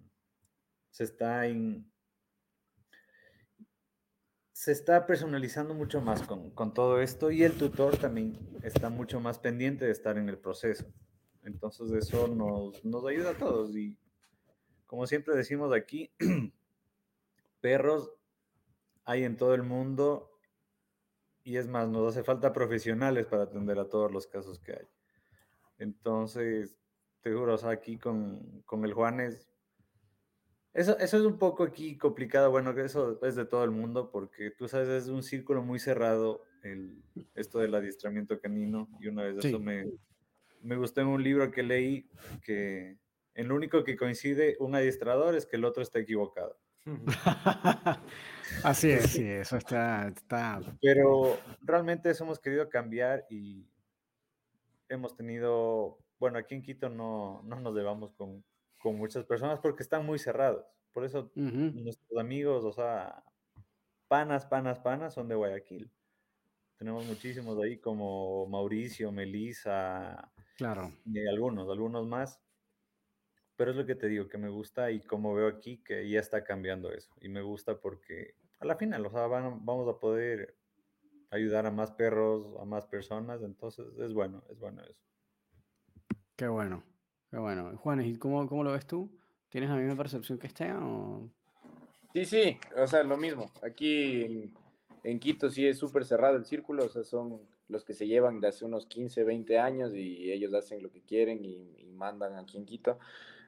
se está se está personalizando mucho más con, con, todo esto y el tutor también está mucho más pendiente de estar en el proceso. Entonces eso nos, nos ayuda a todos y como siempre decimos aquí, perros hay en todo el mundo y es más, nos hace falta profesionales para atender a todos los casos que hay. Entonces, te juro, o aquí con, con el Juanes, eso, eso es un poco aquí complicado, bueno, eso es de todo el mundo, porque tú sabes, es un círculo muy cerrado el, esto del adiestramiento canino, y una vez eso me, me gustó en un libro que leí que el único que coincide un adiestrador es que el otro está equivocado. Así es, sí, eso está, está. Pero realmente eso hemos querido cambiar y hemos tenido, bueno, aquí en Quito no, no nos llevamos con, con muchas personas porque están muy cerrados. Por eso nuestros amigos, o sea, panas, panas, panas, son de Guayaquil. Tenemos muchísimos ahí como Mauricio, Melisa, claro. y algunos, algunos más. Pero es lo que te digo, que me gusta y como veo aquí que ya está cambiando eso. Y me gusta porque a la final, o sea, vamos a poder ayudar a más perros, a más personas. Entonces es bueno, es bueno eso. Qué bueno. Pero bueno, Juanes, ¿y cómo, cómo lo ves tú? ¿Tienes la misma percepción que Esteban o...? Sí, sí, o sea, lo mismo. Aquí en, Quito sí es súper cerrado el círculo, o sea, son los que se llevan de hace unos 15, 20 años y ellos hacen lo que quieren y, y mandan aquí en Quito.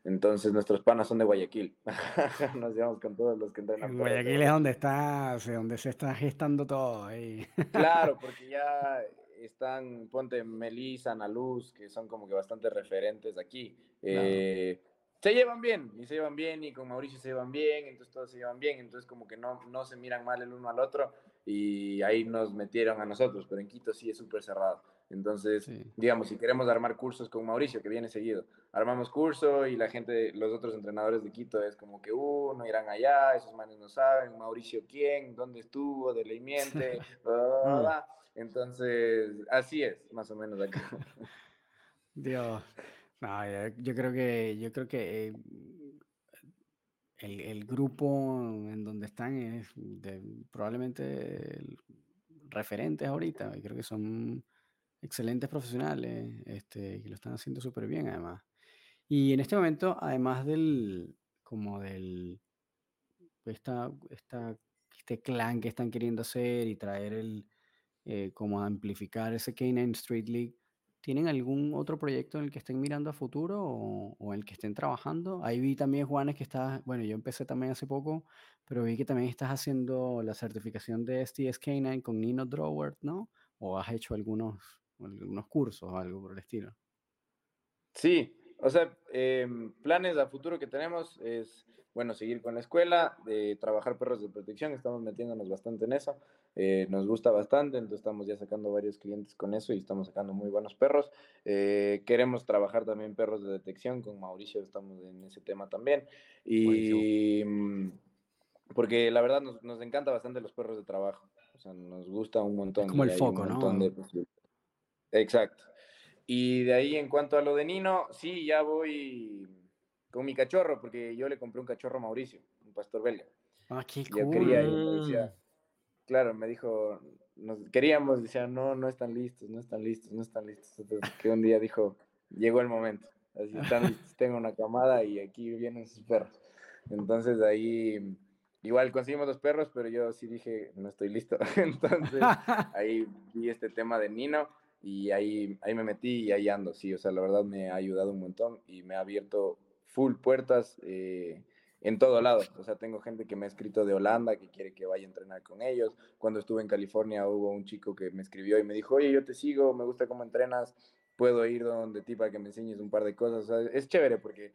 Entonces nuestros panas son de Guayaquil. Nos llevamos con todos los que entrenan. Guayaquil es donde está, donde se está gestando todo ahí. claro, porque ya están, ponte Melissa, Ana Luz, que son como que bastante referentes aquí. Eh, se llevan bien, y se llevan bien, y con Mauricio se llevan bien, entonces todos se llevan bien, entonces como que no, no se miran mal el uno al otro, y ahí nos metieron a nosotros, pero en Quito sí es súper cerrado. Entonces, digamos, si queremos armar cursos con Mauricio, que viene seguido, armamos curso y la gente, los otros entrenadores de Quito es como que, uh, no irán allá, esos manes no saben, Mauricio quién, dónde estuvo, de Leimiente, Entonces, así es, más o menos aquí. Dios. yo creo que, yo creo que eh, el, el, grupo en donde están es de, probablemente referentes ahorita. Creo que son excelentes profesionales, este, que lo están haciendo súper bien además. Y en este momento, además del, como del, esta, esta, este clan que están queriendo hacer y traer el, eh, como amplificar ese K9 Street League, ¿tienen algún otro proyecto en el que estén mirando a futuro o, o en el que estén trabajando? Ahí vi también, Juanes, que estás, bueno, yo empecé también hace poco, pero vi que también estás haciendo la certificación de STS K9 con Nino Drowert, ¿no? ¿O has hecho algunos algunos cursos o algo por el estilo. Sí, o sea, em, planes a futuro que tenemos es, bueno, seguir con la escuela, de trabajar perros de protección, estamos metiéndonos bastante en eso, eh, nos gusta bastante, entonces estamos ya sacando varios clientes con eso y estamos sacando muy buenos perros. Eh, queremos trabajar también perros de detección, con Mauricio estamos en ese tema también. Y mm, porque la verdad nos, nos, encanta bastante los perros de trabajo, o sea, nos gusta un montón. como el foco, ¿no? Exacto. Y de ahí en cuanto a lo de Nino, sí, ya voy con mi cachorro, porque yo le compré un cachorro a Mauricio, un pastor belga. Ah, qué Yo quería y decía, claro, me dijo, nos queríamos, decía, no, no están listos, no están listos, no están listos. Entonces, que un día dijo, llegó el momento. Así están listos, tengo una camada y aquí vienen sus perros. Entonces ahí, igual conseguimos los perros, pero yo sí dije, no estoy listo. Entonces ahí vi este tema de Nino y ahí, ahí me metí y ahí ando, sí, o sea, la verdad me ha ayudado un montón y me ha abierto full puertas eh, en todo lado, o sea, tengo gente que me ha escrito de Holanda que quiere que vaya a entrenar con ellos, cuando estuve en California hubo un chico que me escribió y me dijo, oye, yo te sigo, me gusta cómo entrenas, puedo ir donde ti para que me enseñes un par de cosas, o sea, es chévere porque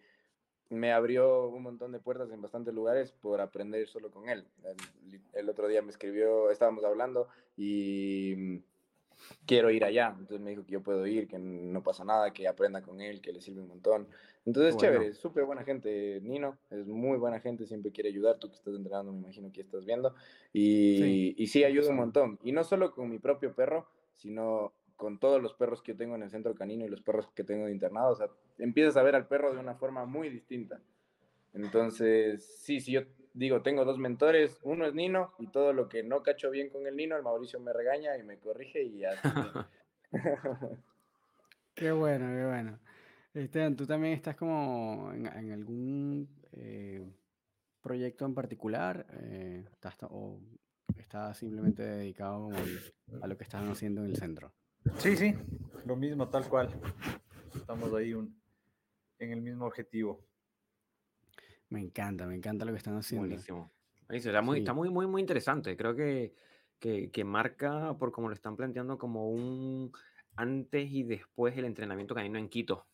me abrió un montón de puertas en bastantes lugares por aprender solo con él. El, el, otro día me escribió, estábamos hablando y quiero ir allá. Entonces me dijo que yo puedo ir, que no pasa nada, que aprenda con él, que le sirve un montón. Entonces, bueno. chévere, súper buena gente, Nino, es muy buena gente, siempre quiere ayudar. Tú que estás entrenando, me imagino que estás viendo. Y sí, y sí ayuda un montón. Y no solo con mi propio perro, sino con todos los perros que yo tengo en el centro canino y los perros que tengo de internado. O sea, empiezas a ver al perro de una forma muy distinta. Entonces, sí, sí, yo digo, tengo dos mentores, uno es Nino y todo lo que no cacho bien con el Nino, el Mauricio me regaña y me corrige y ya. qué bueno, qué bueno. Esteban, ¿tú también estás como en, en algún eh, proyecto en particular? Eh, ¿estás, ¿O estás simplemente dedicado a lo que están haciendo en el centro? Sí, sí, lo mismo, tal cual. Estamos ahí un, en el mismo objetivo. Me encanta, me encanta lo que están haciendo. Buenísimo. Está muy, sí. está muy, muy, muy interesante. Creo que, que, que, marca, por como lo están planteando, como un antes y después del entrenamiento canino en Quito.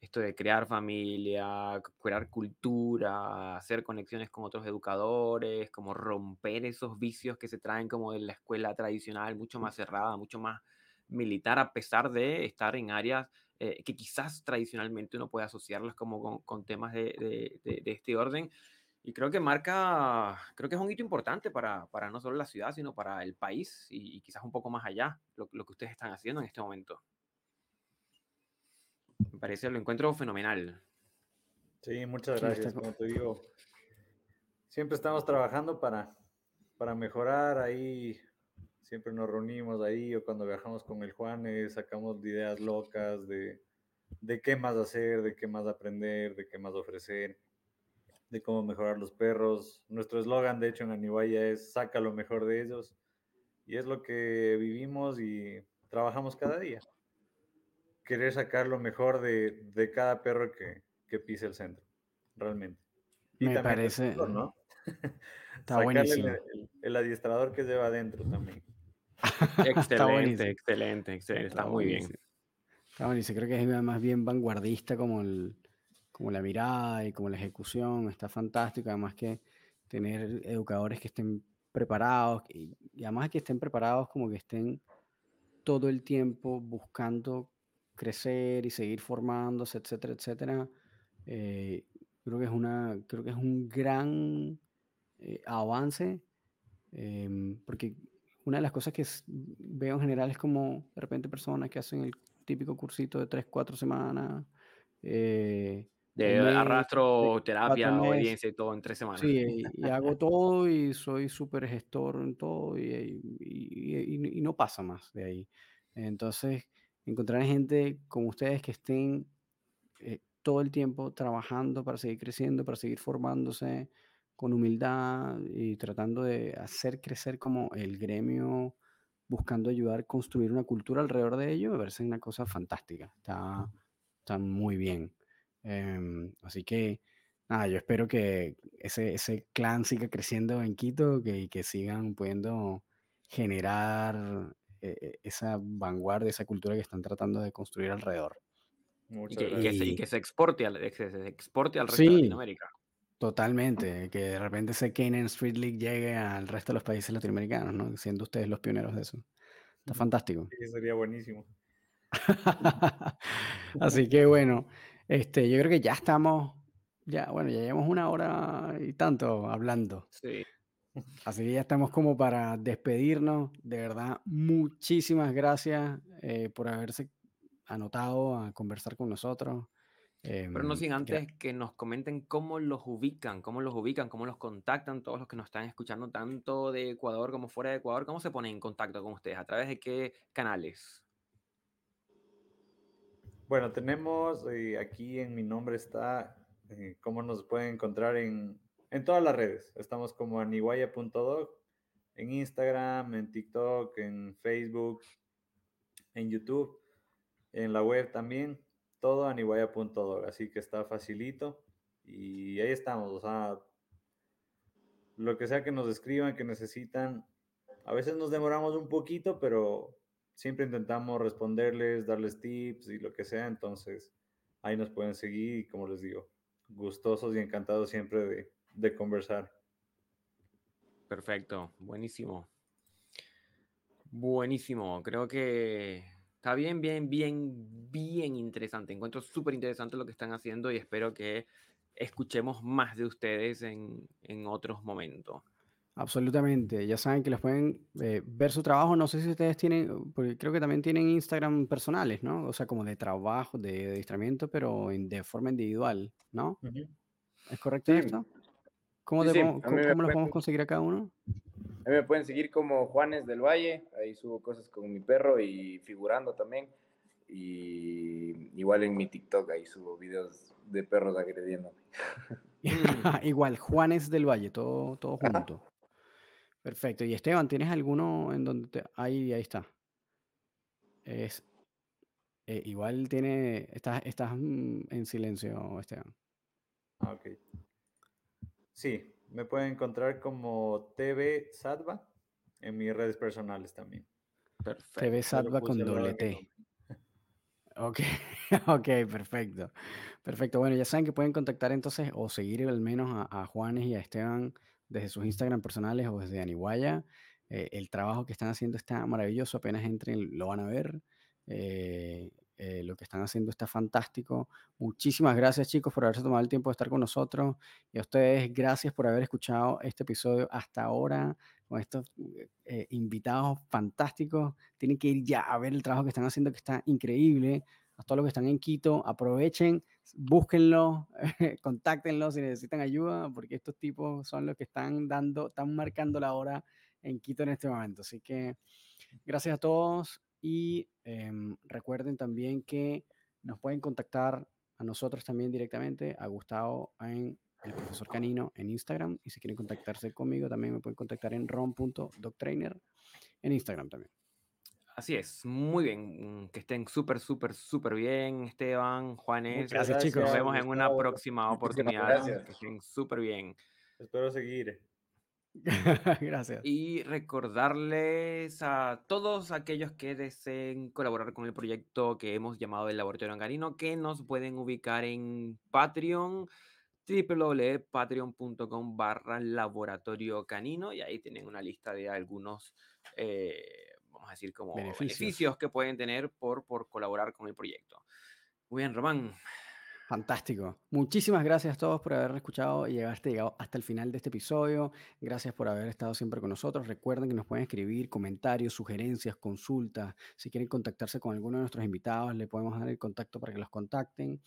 Esto de crear familia, crear cultura, hacer conexiones con otros educadores, como romper esos vicios que se traen como de la escuela tradicional, mucho más cerrada, mucho más militar, a pesar de estar en áreas eh, que quizás tradicionalmente uno puede asociarlas como con, con temas de, de, de, este orden. Y creo que marca, creo que es un hito importante para, para no solo la ciudad, sino para el país y, y quizás un poco más allá, lo, lo, que ustedes están haciendo en este momento. Me parece, lo encuentro fenomenal. Sí, muchas gracias. Como te digo, siempre estamos trabajando para, para mejorar ahí siempre nos reunimos ahí o cuando viajamos con el Juan, sacamos ideas locas de, de qué más hacer, de qué más aprender, de qué más ofrecer, de cómo mejorar los perros. Nuestro eslogan, de hecho, en Aniguaya es saca lo mejor de ellos. Y es lo que vivimos y trabajamos cada día. Querer sacar lo mejor de, de cada perro que, que pise el centro, realmente. Y Me parece. ¿no? Está buenísimo. El, el, adiestrador que lleva adentro también. Excelente, excelente, excelente. Está, muy bien. Está buenísimo. Creo que es más bien vanguardista como, el, como la mirada y como la ejecución. Está fantástico. Además que tener educadores que estén preparados y, además que estén preparados como que estén todo el tiempo buscando crecer y seguir formándose, etcétera, etcétera. Eh, creo que es una, creo que es un gran eh, avance, em, porque una de las cosas que veo en general es como de repente personas que hacen el típico cursito de 3, 4 semanas. Eh, de arrastro, terapia, audiencia y todo en tres semanas. Sí, y, hago todo y soy súper gestor en todo y, y, no pasa más de ahí. Entonces, encontrar gente como ustedes que estén eh, todo el tiempo trabajando para seguir creciendo, para seguir formándose con humildad y tratando de hacer crecer como el gremio, buscando ayudar a construir una cultura alrededor de ello, me parece una cosa fantástica. Está, está muy bien. Em, así que, nada, yo espero que ese, ese clan siga creciendo en Quito, que, que sigan pudiendo generar eh, esa vanguardia, esa cultura que están tratando de construir alrededor. Y que, se, exporte al, se exporte al resto de Latinoamérica. Totalmente, que de repente ese Canaan Street League llegue al resto de los países latinoamericanos, ¿no? Siendo ustedes los pioneros de eso. Está fantástico. Sí, sería buenísimo. Así que bueno, este, yo creo que ya estamos, ya, bueno, ya llevamos una hora y tanto hablando. Sí. Así que ya estamos como para despedirnos. De verdad, muchísimas gracias eh, por haberse anotado a conversar con nosotros. Pero no em, sin antes que nos comenten cómo los ubican, cómo los ubican, cómo los contactan todos los que nos están escuchando tanto de Ecuador como fuera de Ecuador, cómo se ponen en contacto con ustedes, a través de qué canales. Bueno, tenemos eh, aquí en mi nombre está eh, cómo nos pueden encontrar en, en todas las redes. Estamos como aniguaya.dog, en Instagram, en TikTok, en Facebook, en YouTube, en la web también, todo aniguaya.dog, así que está facilito y ahí estamos, o sea, lo que sea que nos escriban, que necesitan, a veces nos demoramos un poquito, pero siempre intentamos responderles, darles tips y lo que sea, entonces ahí nos pueden seguir y como les digo, gustosos y encantados siempre de, conversar. Perfecto, buenísimo. Buenísimo, creo que está bien, bien, bien, bien interesante. Encuentro súper interesante lo que están haciendo y espero que escuchemos más de ustedes en, en otros momentos. Absolutamente, ya saben que les pueden eh, ver su trabajo. No sé si ustedes tienen, porque creo que también tienen Instagram personales, ¿no? O sea, como de trabajo, de adiestramiento, pero en, de forma individual, ¿no? ¿Es correcto esto? ¿Cómo, cómo, los podemos conseguir a cada uno? A mí me pueden seguir como Juanes del Valle, ahí subo cosas con mi perro y figurando también. Y igual en mi TikTok, ahí subo videos de perros agrediéndome. igual, Juanes del Valle, todo, todo junto. Perfecto. Y Esteban, ¿tienes alguno en donde te... Ahí, ahí está. Es... Eh, igual tiene... Estás, estás en silencio, Esteban. Ah, ok. Sí, me pueden encontrar como TV Sadva en mis redes personales también. Perfecto. TV Sadva con doble T. Ok, ok, perfecto. Perfecto. Bueno, ya saben que pueden contactar entonces o seguir al menos a, a Juanes y a Esteban desde sus Instagram personales o desde Aniguaya. Eh, el trabajo que están haciendo está maravilloso, apenas entren lo van a ver. Eh, eh, lo que están haciendo está fantástico. Muchísimas gracias chicos por haberse tomado el tiempo de estar con nosotros y a ustedes gracias por haber escuchado este episodio hasta ahora con estos invitados fantásticos. Tienen que ir ya a ver el trabajo que están haciendo que está increíble. A todos los que están en Quito, aprovechen búsquenlo, contáctenlo si necesitan ayuda, porque estos tipos son los que están dando, están marcando la hora en Quito en este momento. Así que gracias a todos y em, recuerden también que nos pueden contactar a nosotros también directamente, a Gustavo en el profesor Canino en Instagram. Y si quieren contactarse conmigo, también me pueden contactar en rom.doctrainer en Instagram también. Así es, muy bien. Que estén súper, súper, súper bien, Esteban, Juanes. Gracias, chicos. Nos vemos en una próxima oportunidad. Gracias. Que estén súper bien. Espero seguir. Gracias. Y recordarles a todos aquellos que deseen colaborar con el proyecto que hemos llamado el Laboratorio Canino que nos pueden ubicar en Patreon www.patreon.com barra laboratorio canino y ahí tienen una lista de algunos eh, vamos a decir como Beneficios. beneficios. que pueden tener por, por colaborar con el proyecto muy bien Román Fantástico. Muchísimas gracias a todos por haber escuchado y llegaste llegado hasta el final de este episodio. Gracias por haber estado siempre con nosotros. Recuerden que nos pueden escribir comentarios, sugerencias, consultas. Si quieren contactarse con alguno de nuestros invitados, le podemos dar el contacto para que los contacten.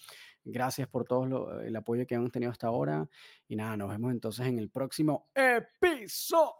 Gracias por todo el apoyo que hemos tenido hasta ahora. Y nada, nos vemos entonces en el próximo episodio.